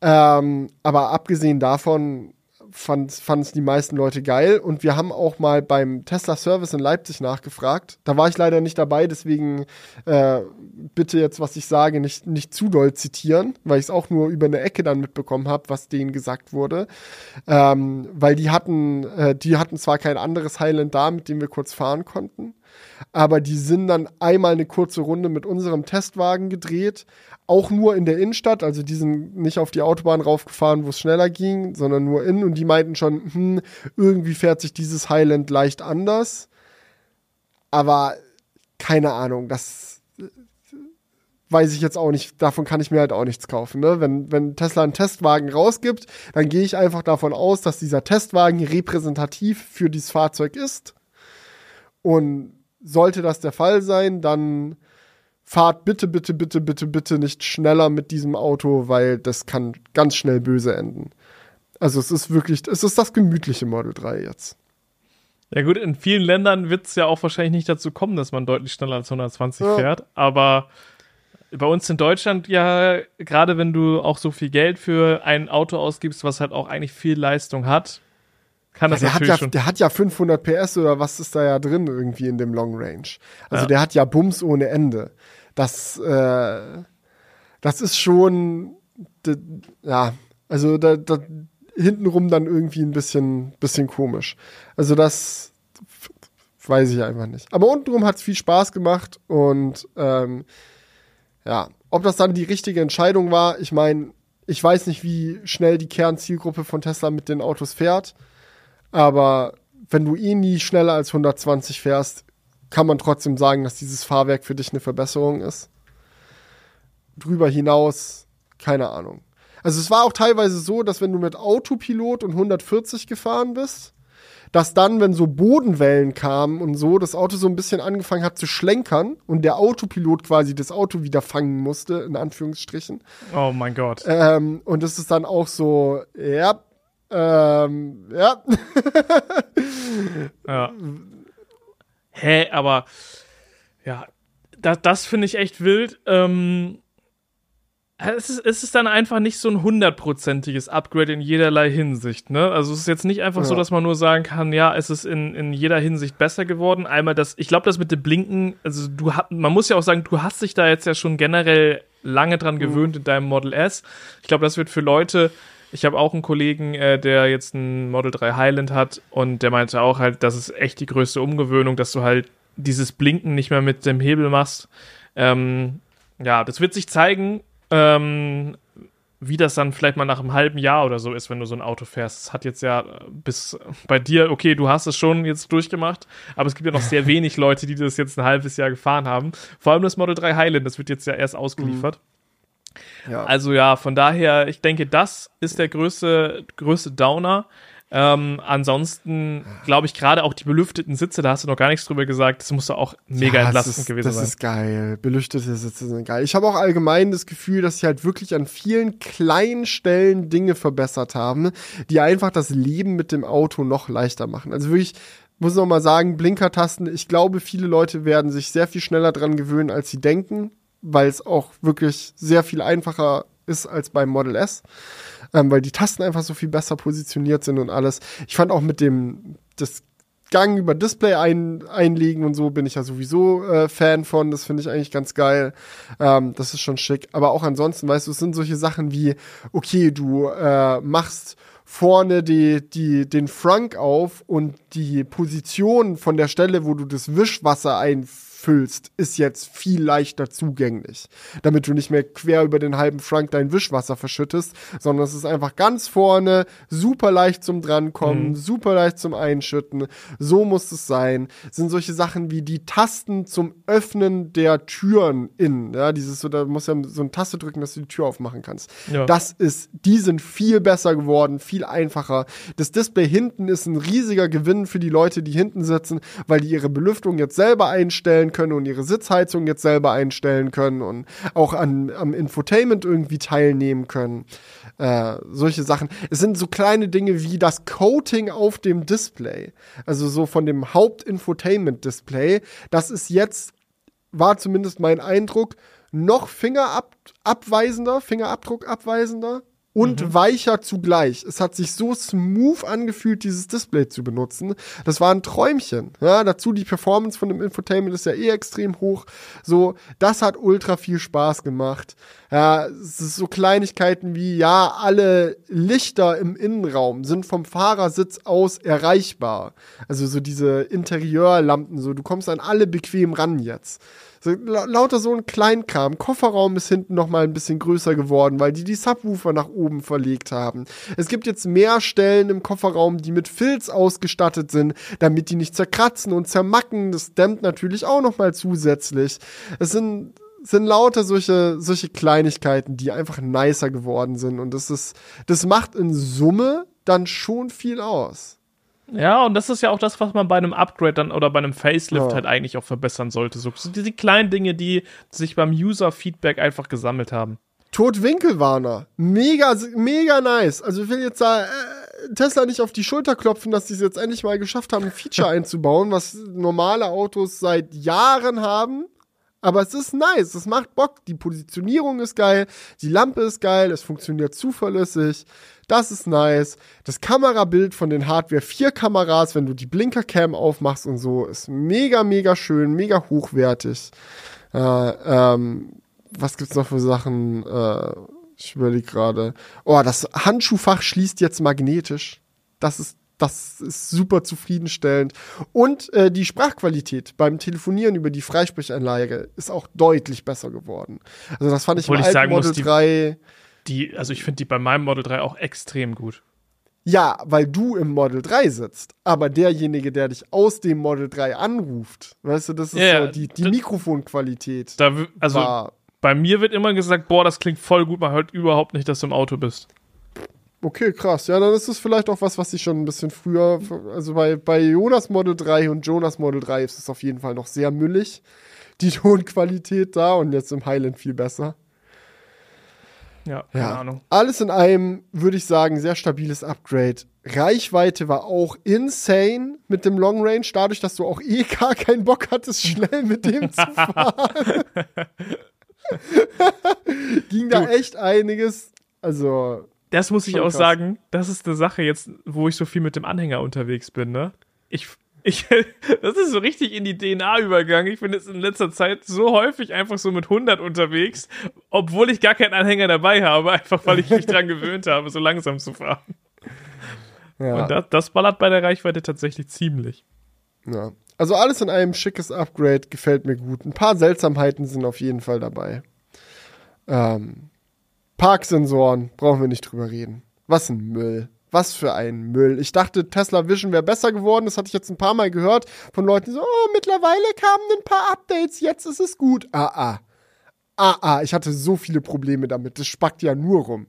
Ähm, aber abgesehen davon fanden es die meisten Leute geil. Und wir haben auch mal beim Tesla Service in Leipzig nachgefragt. Da war ich leider nicht dabei, deswegen äh, bitte jetzt, was ich sage, nicht, nicht zu doll zitieren, weil ich es auch nur über eine Ecke dann mitbekommen habe, was denen gesagt wurde. Ähm, weil die hatten, äh, die hatten zwar kein anderes Highland da, mit dem wir kurz fahren konnten, aber die sind dann einmal eine kurze Runde mit unserem Testwagen gedreht, auch nur in der Innenstadt, also die sind nicht auf die Autobahn raufgefahren, wo es schneller ging, sondern nur in und die meinten schon, hm, irgendwie fährt sich dieses Highland leicht anders, aber keine Ahnung, das äh, weiß ich jetzt auch nicht, davon kann ich mir halt auch nichts kaufen. Ne? Wenn, wenn Tesla einen Testwagen rausgibt, dann gehe ich einfach davon aus, dass dieser Testwagen repräsentativ für dieses Fahrzeug ist. Und sollte das der Fall sein, dann fahrt bitte, bitte, bitte, bitte, bitte nicht schneller mit diesem Auto, weil das kann ganz schnell böse enden. Also es ist wirklich, es ist das gemütliche Model 3 jetzt. Ja gut, in vielen Ländern wird es ja auch wahrscheinlich nicht dazu kommen, dass man deutlich schneller als 120 Ja. fährt. Aber bei uns in Deutschland ja, gerade wenn du auch so viel Geld für ein Auto ausgibst, was halt auch eigentlich viel Leistung hat, kann Ja, das der, hat natürlich ja, schon. der hat ja 500 PS oder was ist da ja drin irgendwie in dem Long Range. Also Ja. der hat ja Bums ohne Ende. Das, äh, das ist schon, ja, also da, da hintenrum dann irgendwie ein bisschen, bisschen komisch. Also das weiß ich einfach nicht. Aber untenrum hat es viel Spaß gemacht und ähm, ja, ob das dann die richtige Entscheidung war, ich meine, ich weiß nicht, wie schnell die Kernzielgruppe von Tesla mit den Autos fährt. Aber wenn du eh nie schneller als 120 fährst, kann man trotzdem sagen, dass dieses Fahrwerk für dich eine Verbesserung ist. Drüber hinaus, keine Ahnung. Also es war auch teilweise so, dass wenn du mit Autopilot und 140 gefahren bist, dass dann, wenn so Bodenwellen kamen und so, das Auto so ein bisschen angefangen hat zu schlenkern und der Autopilot quasi das Auto wieder fangen musste, in Anführungsstrichen. oh mein Gott. Ähm, und das ist dann auch so, ja, ähm, ja. Ja. Hä, aber ja, das, das finde ich echt wild. Ähm, es, ist, es ist dann einfach nicht so ein hundertprozentiges Upgrade in jederlei Hinsicht. Ne? Also es ist jetzt nicht einfach so, Ja. dass man nur sagen kann, ja, es ist in, in jeder Hinsicht besser geworden. Einmal das, ich glaube, das mit dem Blinken, also du man muss ja auch sagen, du hast dich da jetzt ja schon generell lange dran gewöhnt in deinem Model S. Ich glaube, das wird für Leute, ich habe auch einen Kollegen, äh, der jetzt ein Model 3 Highland hat und der meinte auch halt, das ist echt die größte Umgewöhnung, dass du halt dieses Blinken nicht mehr mit dem Hebel machst. Ähm, ja, das wird sich zeigen, ähm, wie das dann vielleicht mal nach einem halben Jahr oder so ist, wenn du so ein Auto fährst. Es hat jetzt ja bis bei dir, okay, du hast es schon jetzt durchgemacht, aber es gibt ja noch sehr wenig Leute, die das jetzt ein halbes Jahr gefahren haben. Vor allem das Model 3 Highland, das wird jetzt ja erst ausgeliefert. Ja. Also ja, von daher, ich denke, das ist der größte, größte Downer. Ähm, ansonsten glaube ich gerade auch die belüfteten Sitze, da hast du noch gar nichts drüber gesagt, das muss doch auch mega Ja, entlastend das ist, gewesen das sein. ist geil. Belüftete Sitze sind geil. Ich habe auch allgemein das Gefühl, dass sie halt wirklich an vielen kleinen Stellen Dinge verbessert haben, die einfach das Leben mit dem Auto noch leichter machen. Also wirklich, muss noch mal sagen, Blinkertasten, ich glaube, viele Leute werden sich sehr viel schneller dran gewöhnen, als sie denken, weil es auch wirklich sehr viel einfacher ist als beim Model S, ähm, weil die Tasten einfach so viel besser positioniert sind und alles. Ich fand auch mit dem, das Gang über Display ein, einlegen und so bin ich ja sowieso äh, Fan von. Das finde ich eigentlich ganz geil. Ähm, das ist schon schick. Aber auch ansonsten, weißt du, es sind solche Sachen wie, okay, du äh, machst vorne die, die, den Frunk auf und die Position von der Stelle, wo du das Wischwasser einfüllst, ist jetzt viel leichter zugänglich. Damit du nicht mehr quer über den halben Frunk dein Wischwasser verschüttest, sondern es ist einfach ganz vorne, super leicht zum Drankommen, Mhm. super leicht zum Einschütten. So muss es sein. Sind solche Sachen wie die Tasten zum Öffnen der Türen innen. Ja, dieses da musst du ja so eine Taste drücken, dass du die Tür aufmachen kannst. Ja. Das ist, die sind viel besser geworden, viel einfacher. Das Display hinten ist ein riesiger Gewinn für die Leute, die hinten sitzen, weil die ihre Belüftung jetzt selber einstellen können und ihre Sitzheizung jetzt selber einstellen können und auch an, am Infotainment irgendwie teilnehmen können. Äh, solche Sachen. Es sind so kleine Dinge wie das Coating auf dem Display. Also so von dem Haupt-Infotainment-Display. Das ist jetzt, war zumindest mein Eindruck, noch fingerabweisender, Fingerabdruck abweisender und weicher zugleich. Es hat sich so smooth angefühlt, dieses Display zu benutzen. Das war ein Träumchen. Ja, dazu die Performance von dem Infotainment ist ja eh extrem hoch. So, das hat ultra viel Spaß gemacht. Ja, es ist so Kleinigkeiten wie, ja, alle Lichter im Innenraum sind vom Fahrersitz aus erreichbar. Also so diese Interieurlampen, so, du kommst an alle bequem ran jetzt. So, la lauter so ein Kleinkram. Kofferraum ist hinten noch mal ein bisschen größer geworden, weil die die Subwoofer nach oben verlegt haben. Es gibt jetzt mehr Stellen im Kofferraum, die mit Filz ausgestattet sind, damit die nicht zerkratzen und zermacken. Das dämmt natürlich auch noch mal zusätzlich. Es sind sind lauter solche, solche Kleinigkeiten, die einfach nicer geworden sind. Und das ist, das macht in Summe dann schon viel aus. Ja, und das ist ja auch das, was man bei einem Upgrade dann oder bei einem Facelift Ja. halt eigentlich auch verbessern sollte. So, diese kleinen Dinge, die sich beim User-Feedback einfach gesammelt haben. Totwinkelwarner. Mega, mega nice. Also ich will jetzt da äh, Tesla nicht auf die Schulter klopfen, dass sie es jetzt endlich mal geschafft haben, ein Feature einzubauen, was normale Autos seit Jahren haben. Aber es ist nice, es macht Bock. Die Positionierung ist geil, die Lampe ist geil, es funktioniert zuverlässig. Das ist nice. Das Kamerabild von den Hardware 4 Kameras, wenn du die Blinkercam aufmachst und so, ist mega, mega schön, mega hochwertig. Äh, ähm, was gibt's noch für Sachen? Äh, ich überlege gerade. Oh, das Handschuhfach schließt jetzt magnetisch. Das ist, das ist super zufriedenstellend. Und äh, die Sprachqualität beim Telefonieren über die Freisprechanlage ist auch deutlich besser geworden. Also das fand ich Obwohl im ich alten sagen muss, Model die- 3. Die, also ich finde die bei meinem Model 3 auch extrem gut. Ja, weil du im Model 3 sitzt. Aber derjenige, der dich aus dem Model 3 anruft, weißt du, das ist Ja, so die, die Mikrofonqualität. Da, also war bei mir wird immer gesagt, boah, das klingt voll gut, man hört überhaupt nicht, dass du im Auto bist. Okay, krass. Ja, dann ist es vielleicht auch was, was ich schon ein bisschen früher, also bei, bei Jonas Model 3 und Jonas Model 3 ist es auf jeden Fall noch sehr müllig, die Tonqualität da und jetzt im Highland viel besser. Ja, keine Ja, Ahnung. alles in einem, würde ich sagen, sehr stabiles Upgrade. Reichweite war auch insane mit dem Long Range, dadurch, dass du auch eh gar keinen Bock hattest, schnell mit dem zu fahren. Ging da echt einiges. Also, Das muss ich auch krass. sagen, das ist eine Sache jetzt, wo ich so viel mit dem Anhänger unterwegs bin, ne? Ich, ich, das ist so richtig in die DNA übergegangen. Ich bin jetzt in letzter Zeit so häufig einfach so mit 100 unterwegs, obwohl ich gar keinen Anhänger dabei habe, einfach weil ich mich dran gewöhnt habe, so langsam zu fahren. ja. Und das, das ballert bei der Reichweite tatsächlich ziemlich. Ja. Also alles in einem schickes Upgrade, gefällt mir gut. Ein paar Seltsamheiten sind auf jeden Fall dabei. Ähm, Parksensoren, brauchen wir nicht drüber reden. Was ein Müll. Was für ein Müll. Ich dachte, Tesla Vision wäre besser geworden. Das hatte ich jetzt ein paar Mal gehört von Leuten, die so, oh, mittlerweile kamen ein paar Updates, jetzt ist es gut. Ah, ah. Ah, ah, ich hatte so viele Probleme damit. Das spackt ja nur rum.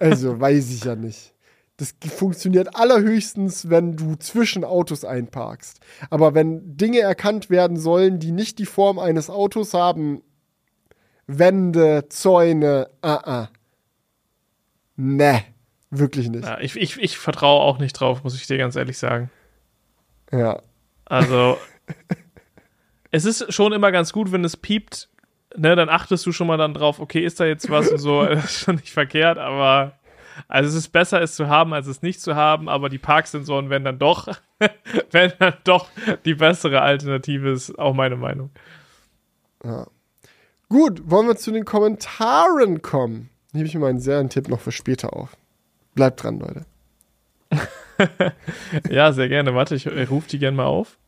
Also, weiß ich ja nicht. Das funktioniert allerhöchstens, wenn du zwischen Autos einparkst. Aber wenn Dinge erkannt werden sollen, die nicht die Form eines Autos haben, Wände, Zäune, ah, ah. Ne, wirklich nicht. Ja, ich, ich, ich vertraue auch nicht drauf, muss ich dir ganz ehrlich sagen. Ja. Also, es ist schon immer ganz gut, wenn es piept, ne, dann achtest du schon mal dann drauf, okay, ist da jetzt was und so, das ist schon nicht verkehrt, aber also es ist besser, es zu haben, als es nicht zu haben, aber die Parksensoren werden dann doch, werden dann doch die bessere Alternative, ist auch meine Meinung. Ja. Gut, wollen wir zu den Kommentaren kommen? Hebe ich mir meinen Serientipp noch für später auf. Bleibt dran, Leute. ja, sehr gerne. Warte, ich, ich rufe die gerne mal auf.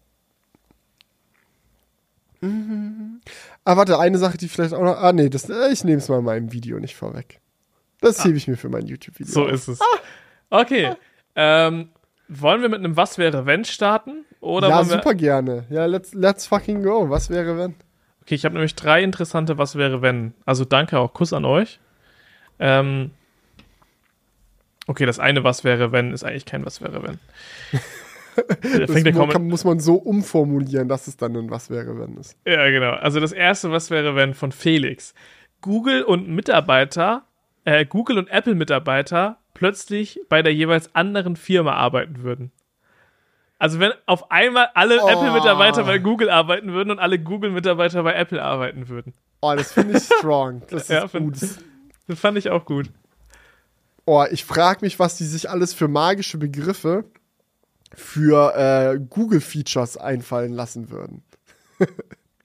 Mhm. Ah, warte, eine Sache, die vielleicht auch noch. Ah, nee, das, äh, ich nehme es mal in meinem Video nicht vorweg. Das ah. hebe ich mir für mein YouTube-Video. So auf. ist es. Ah. Okay. Ah. Ähm, wollen wir mit einem Was wäre wenn starten? Oder ja, super gerne. Ja, let's, let's fucking go. Was wäre wenn? Okay, ich habe nämlich drei interessante Was wäre wenn. Also danke auch, Kuss an euch. Ähm, okay, das eine Was wäre wenn ist eigentlich kein Was wäre wenn. das kann, muss man so umformulieren, dass es dann ein Was wäre wenn ist. Ja, genau. Also das erste Was wäre wenn von Felix. Google und Mitarbeiter äh, Google und Apple-Mitarbeiter plötzlich bei der jeweils anderen Firma arbeiten würden. Also wenn auf einmal alle oh. Apple-Mitarbeiter bei Google arbeiten würden und alle Google-Mitarbeiter bei Apple arbeiten würden. Oh, das finde ich strong. Das ist ja, gut. Das fand ich auch gut. Oh, ich frage mich, was die sich alles für magische Begriffe für äh, Google-Features einfallen lassen würden.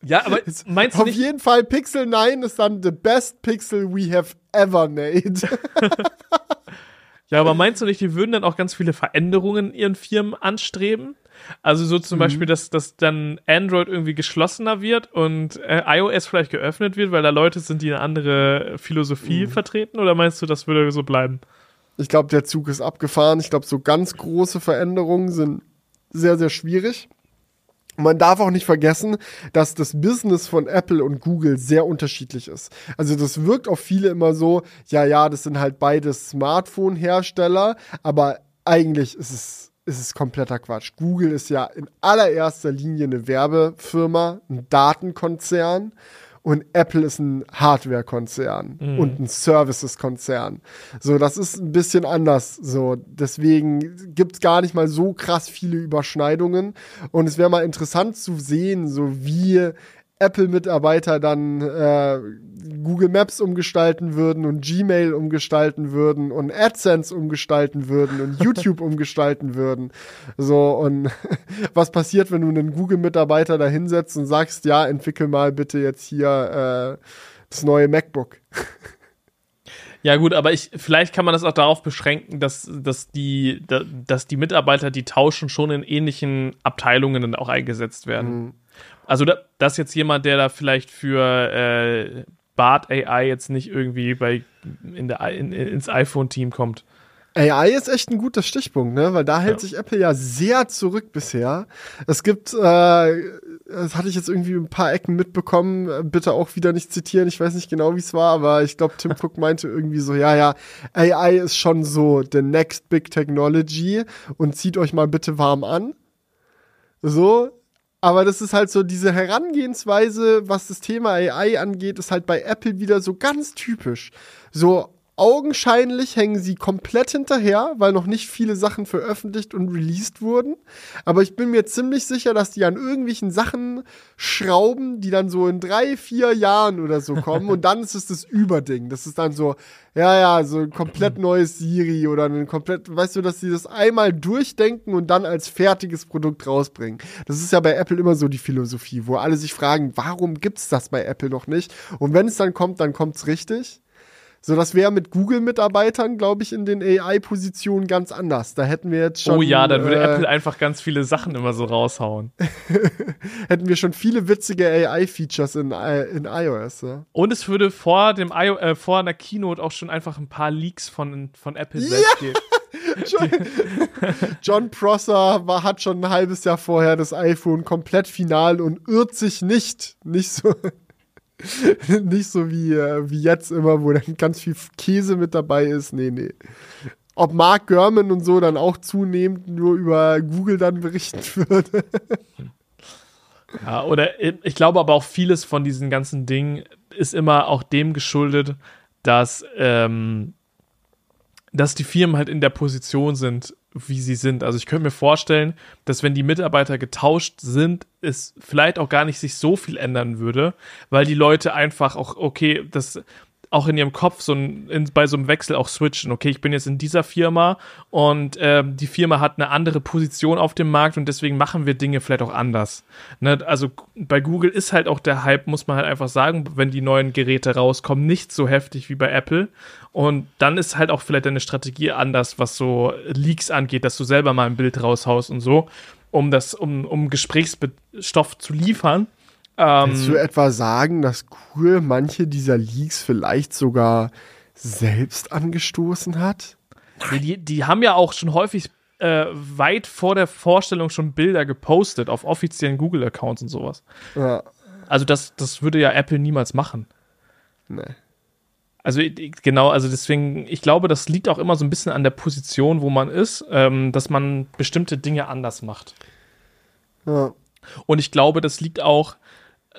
Ja, aber meinst du Auf nicht? jeden Fall Pixel 9 ist dann the best Pixel we have ever made. ja, aber meinst du nicht, die würden dann auch ganz viele Veränderungen in ihren Firmen anstreben? Also so zum mhm. Beispiel, dass, dass dann Android irgendwie geschlossener wird und äh, iOS vielleicht geöffnet wird, weil da Leute sind, die eine andere Philosophie mhm. vertreten? Oder meinst du, das würde so bleiben? Ich glaube, der Zug ist abgefahren. Ich glaube, so ganz große Veränderungen sind sehr, sehr schwierig. Man darf auch nicht vergessen, dass das Business von Apple und Google sehr unterschiedlich ist. Also das wirkt auf viele immer so, ja, ja, das sind halt beide Smartphone-Hersteller, aber eigentlich ist es, ist es kompletter Quatsch. Google ist ja in allererster Linie eine Werbefirma, ein Datenkonzern und Apple ist ein Hardware-Konzern mhm. und ein Services-Konzern. So, das ist ein bisschen anders. So, deswegen gibt es gar nicht mal so krass viele Überschneidungen. Und es wäre mal interessant zu sehen, so wie Apple-Mitarbeiter dann äh, Google Maps umgestalten würden und Gmail umgestalten würden und AdSense umgestalten würden und YouTube umgestalten würden. So, und was passiert, wenn du einen Google-Mitarbeiter da hinsetzt und sagst, ja, entwickel mal bitte jetzt hier äh, das neue MacBook. Ja, gut, aber ich, vielleicht kann man das auch darauf beschränken, dass, dass, die, dass die Mitarbeiter, die tauschen, schon in ähnlichen Abteilungen dann auch eingesetzt werden. Mhm. Also, da, das ist jetzt jemand, der da vielleicht für äh, Bart AI jetzt nicht irgendwie bei, in der, in, ins iPhone-Team kommt. AI ist echt ein guter Stichpunkt, ne? Weil da hält ja. sich Apple ja sehr zurück bisher. Es gibt, äh, das hatte ich jetzt irgendwie ein paar Ecken mitbekommen, bitte auch wieder nicht zitieren, ich weiß nicht genau, wie es war, aber ich glaube, Tim Cook meinte irgendwie so, ja, ja, AI ist schon so the next big technology und zieht euch mal bitte warm an. So, aber das ist halt so, diese Herangehensweise, was das Thema AI angeht, ist halt bei Apple wieder so ganz typisch. So, Augenscheinlich hängen sie komplett hinterher, weil noch nicht viele Sachen veröffentlicht und released wurden. Aber ich bin mir ziemlich sicher, dass die an irgendwelchen Sachen schrauben, die dann so in drei, vier Jahren oder so kommen. und dann ist es das Überding. Das ist dann so, ja, ja, so ein komplett neues Siri oder ein komplett, weißt du, dass sie das einmal durchdenken und dann als fertiges Produkt rausbringen. Das ist ja bei Apple immer so die Philosophie, wo alle sich fragen, warum gibt's das bei Apple noch nicht? Und wenn es dann kommt, dann kommt's richtig. So, das wäre mit Google-Mitarbeitern, glaube ich, in den AI-Positionen ganz anders. Da hätten wir jetzt schon. Oh ja, dann würde äh, Apple einfach ganz viele Sachen immer so raushauen. hätten wir schon viele witzige AI-Features in, äh, in iOS. Ja? Und es würde vor dem I äh, vor einer Keynote auch schon einfach ein paar Leaks von, von Apple selbst ja! geben. John, John Prosser war, hat schon ein halbes Jahr vorher das iPhone komplett final und irrt sich nicht. Nicht so. Nicht so wie, äh, wie jetzt immer, wo dann ganz viel Käse mit dabei ist. Nee, nee. ob Mark Gurman und so dann auch zunehmend nur über Google dann berichten würde. Ja, oder ich glaube aber auch vieles von diesen ganzen Dingen ist immer auch dem geschuldet, dass, ähm, dass die Firmen halt in der Position sind, wie sie sind. Also ich könnte mir vorstellen, dass wenn die Mitarbeiter getauscht sind, es vielleicht auch gar nicht sich so viel ändern würde, weil die Leute einfach auch, okay, das auch in ihrem Kopf so ein, in, bei so einem Wechsel auch switchen. Okay, ich bin jetzt in dieser Firma und ähm, die Firma hat eine andere Position auf dem Markt und deswegen machen wir Dinge vielleicht auch anders. Ne? Also bei Google ist halt auch der Hype, muss man halt einfach sagen, wenn die neuen Geräte rauskommen, nicht so heftig wie bei Apple. Und dann ist halt auch vielleicht deine Strategie anders, was so Leaks angeht, dass du selber mal ein Bild raushaust und so, um das, um, um Gesprächsstoff zu liefern. Ähm, Willst du etwa sagen, dass Google manche dieser Leaks vielleicht sogar selbst angestoßen hat? Die, die haben ja auch schon häufig äh, weit vor der Vorstellung schon Bilder gepostet auf offiziellen Google-Accounts und sowas. Ja. Also das, das würde ja Apple niemals machen. Nee. Also genau, also deswegen, ich glaube, das liegt auch immer so ein bisschen an der Position, wo man ist, ähm, dass man bestimmte Dinge anders macht. Ja. Und ich glaube, das liegt auch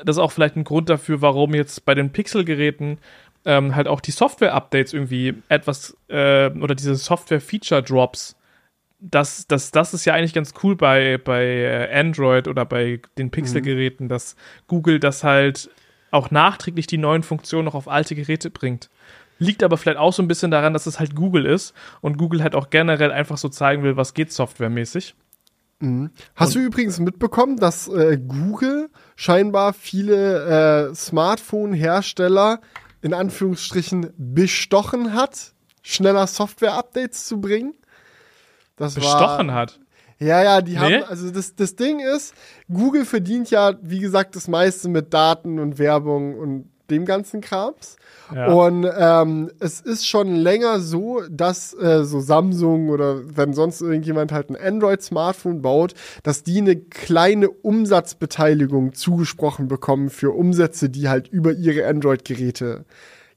das ist auch vielleicht ein Grund dafür, warum jetzt bei den Pixel-Geräten ähm, halt auch die Software-Updates irgendwie etwas äh, oder diese Software-Feature-Drops, das, das, das ist ja eigentlich ganz cool bei, bei äh, Android oder bei den Pixel-Geräten, mhm. dass Google das halt auch nachträglich die neuen Funktionen noch auf alte Geräte bringt. Liegt aber vielleicht auch so ein bisschen daran, dass es halt Google ist und Google halt auch generell einfach so zeigen will, was geht softwaremäßig. Mhm. Hast und du übrigens mitbekommen, dass äh, Google scheinbar viele äh, Smartphone-Hersteller in Anführungsstrichen bestochen hat, schneller Software-Updates zu bringen? Das bestochen war, hat? Ja, ja, die nee? haben, also das, das Ding ist, Google verdient ja, wie gesagt, das meiste mit Daten und Werbung und dem ganzen Krams. Ja. Und ähm, es ist schon länger so, dass äh, so Samsung oder wenn sonst irgendjemand halt ein Android-Smartphone baut, dass die eine kleine Umsatzbeteiligung zugesprochen bekommen für Umsätze, die halt über ihre Android-Geräte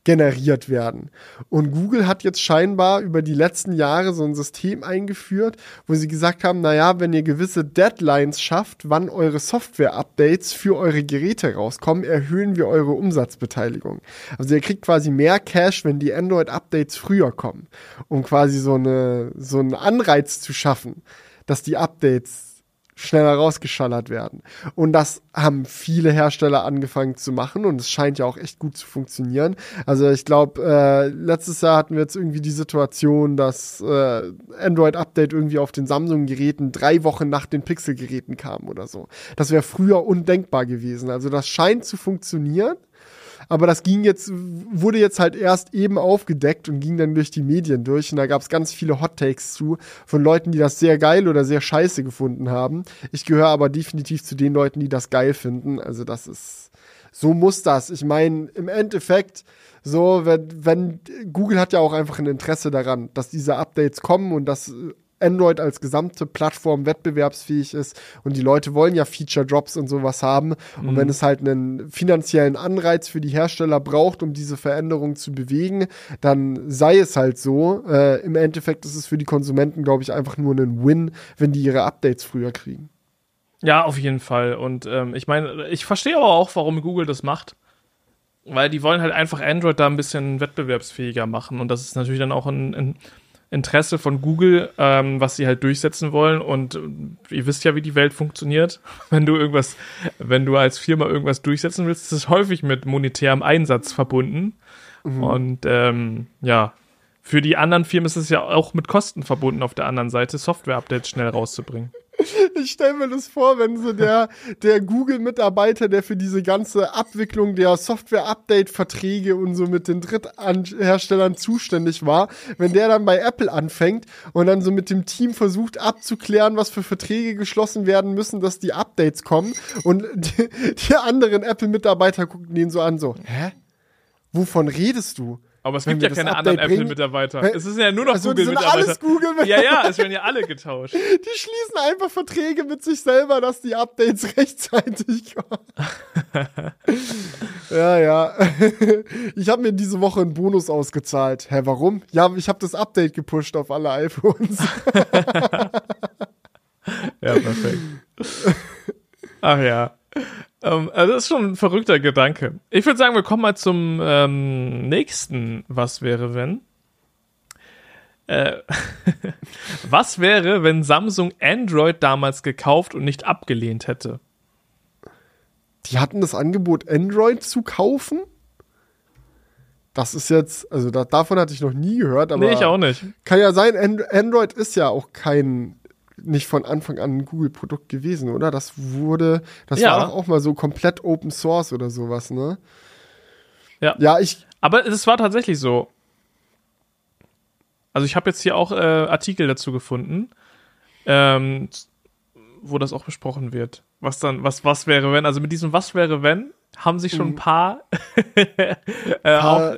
generiert werden. Und Google hat jetzt scheinbar über die letzten Jahre so ein System eingeführt, wo sie gesagt haben, naja, wenn ihr gewisse Deadlines schafft, wann eure Software-Updates für eure Geräte rauskommen, erhöhen wir eure Umsatzbeteiligung. Also ihr kriegt quasi mehr Cash, wenn die Android-Updates früher kommen, um quasi so, eine, so einen Anreiz zu schaffen, dass die Updates schneller rausgeschallert werden. Und das haben viele Hersteller angefangen zu machen und es scheint ja auch echt gut zu funktionieren. Also ich glaube, äh, letztes Jahr hatten wir jetzt irgendwie die Situation, dass äh, Android-Update irgendwie auf den Samsung-Geräten drei Wochen nach den Pixel-Geräten kam oder so. Das wäre früher undenkbar gewesen. Also das scheint zu funktionieren. Aber das ging jetzt, wurde jetzt halt erst eben aufgedeckt und ging dann durch die Medien durch. Und da gab es ganz viele Hot Takes zu von Leuten, die das sehr geil oder sehr scheiße gefunden haben. Ich gehöre aber definitiv zu den Leuten, die das geil finden. Also das ist, so muss das. Ich meine, im Endeffekt, so, wenn, wenn, Google hat ja auch einfach ein Interesse daran, dass diese Updates kommen und dass Android als gesamte Plattform wettbewerbsfähig ist und die Leute wollen ja Feature Drops und sowas haben. Mhm. Und wenn es halt einen finanziellen Anreiz für die Hersteller braucht, um diese Veränderung zu bewegen, dann sei es halt so. Äh, Im Endeffekt ist es für die Konsumenten, glaube ich, einfach nur ein Win, wenn die ihre Updates früher kriegen. Ja, auf jeden Fall. Und ähm, ich meine, ich verstehe aber auch, warum Google das macht. Weil die wollen halt einfach Android da ein bisschen wettbewerbsfähiger machen. Und das ist natürlich dann auch ein, ein Interesse von Google, ähm, was sie halt durchsetzen wollen. Und äh, ihr wisst ja, wie die Welt funktioniert. Wenn du irgendwas, wenn du als Firma irgendwas durchsetzen willst, ist es häufig mit monetärem Einsatz verbunden. Mhm. Und ähm, ja, für die anderen Firmen ist es ja auch mit Kosten verbunden, auf der anderen Seite Software-Updates schnell rauszubringen. Ich stelle mir das vor, wenn so der, der Google-Mitarbeiter, der für diese ganze Abwicklung der Software-Update-Verträge und so mit den Drittherstellern zuständig war, wenn der dann bei Apple anfängt und dann so mit dem Team versucht abzuklären, was für Verträge geschlossen werden müssen, dass die Updates kommen und die, die anderen Apple-Mitarbeiter gucken den so an, so, hä? Wovon redest du? Aber es gibt ja keine Update anderen Apple-Mitarbeiter. Es ist ja nur noch Also, Google-Mitarbeiter. alles Google Ja, ja, es werden ja alle getauscht. Die schließen einfach Verträge mit sich selber, dass die Updates rechtzeitig kommen. ja, ja. Ich habe mir diese Woche einen Bonus ausgezahlt. Hä, warum? Ja, ich habe das Update gepusht auf alle iPhones. Ja, perfekt. Ach ja. Ähm, also das ist schon ein verrückter Gedanke. Ich würde sagen, wir kommen mal zum ähm, nächsten Was wäre, wenn? Äh, was wäre, wenn Samsung Android damals gekauft und nicht abgelehnt hätte? Die hatten das Angebot, Android zu kaufen. Das ist jetzt, also da, davon hatte ich noch nie gehört, aber nee, ich auch nicht. kann ja sein, And Android ist ja auch kein, nicht von Anfang an ein Google-Produkt gewesen, oder? Das wurde, das Ja. war auch mal so komplett Open Source oder sowas, ne? Ja. Ja, ich, Aber es war tatsächlich so. Also ich habe jetzt hier auch äh, Artikel dazu gefunden, ähm, wo das auch besprochen wird. Was dann, was, was wäre, wenn, also mit diesem Was wäre, wenn, haben sich schon ein paar, äh, auch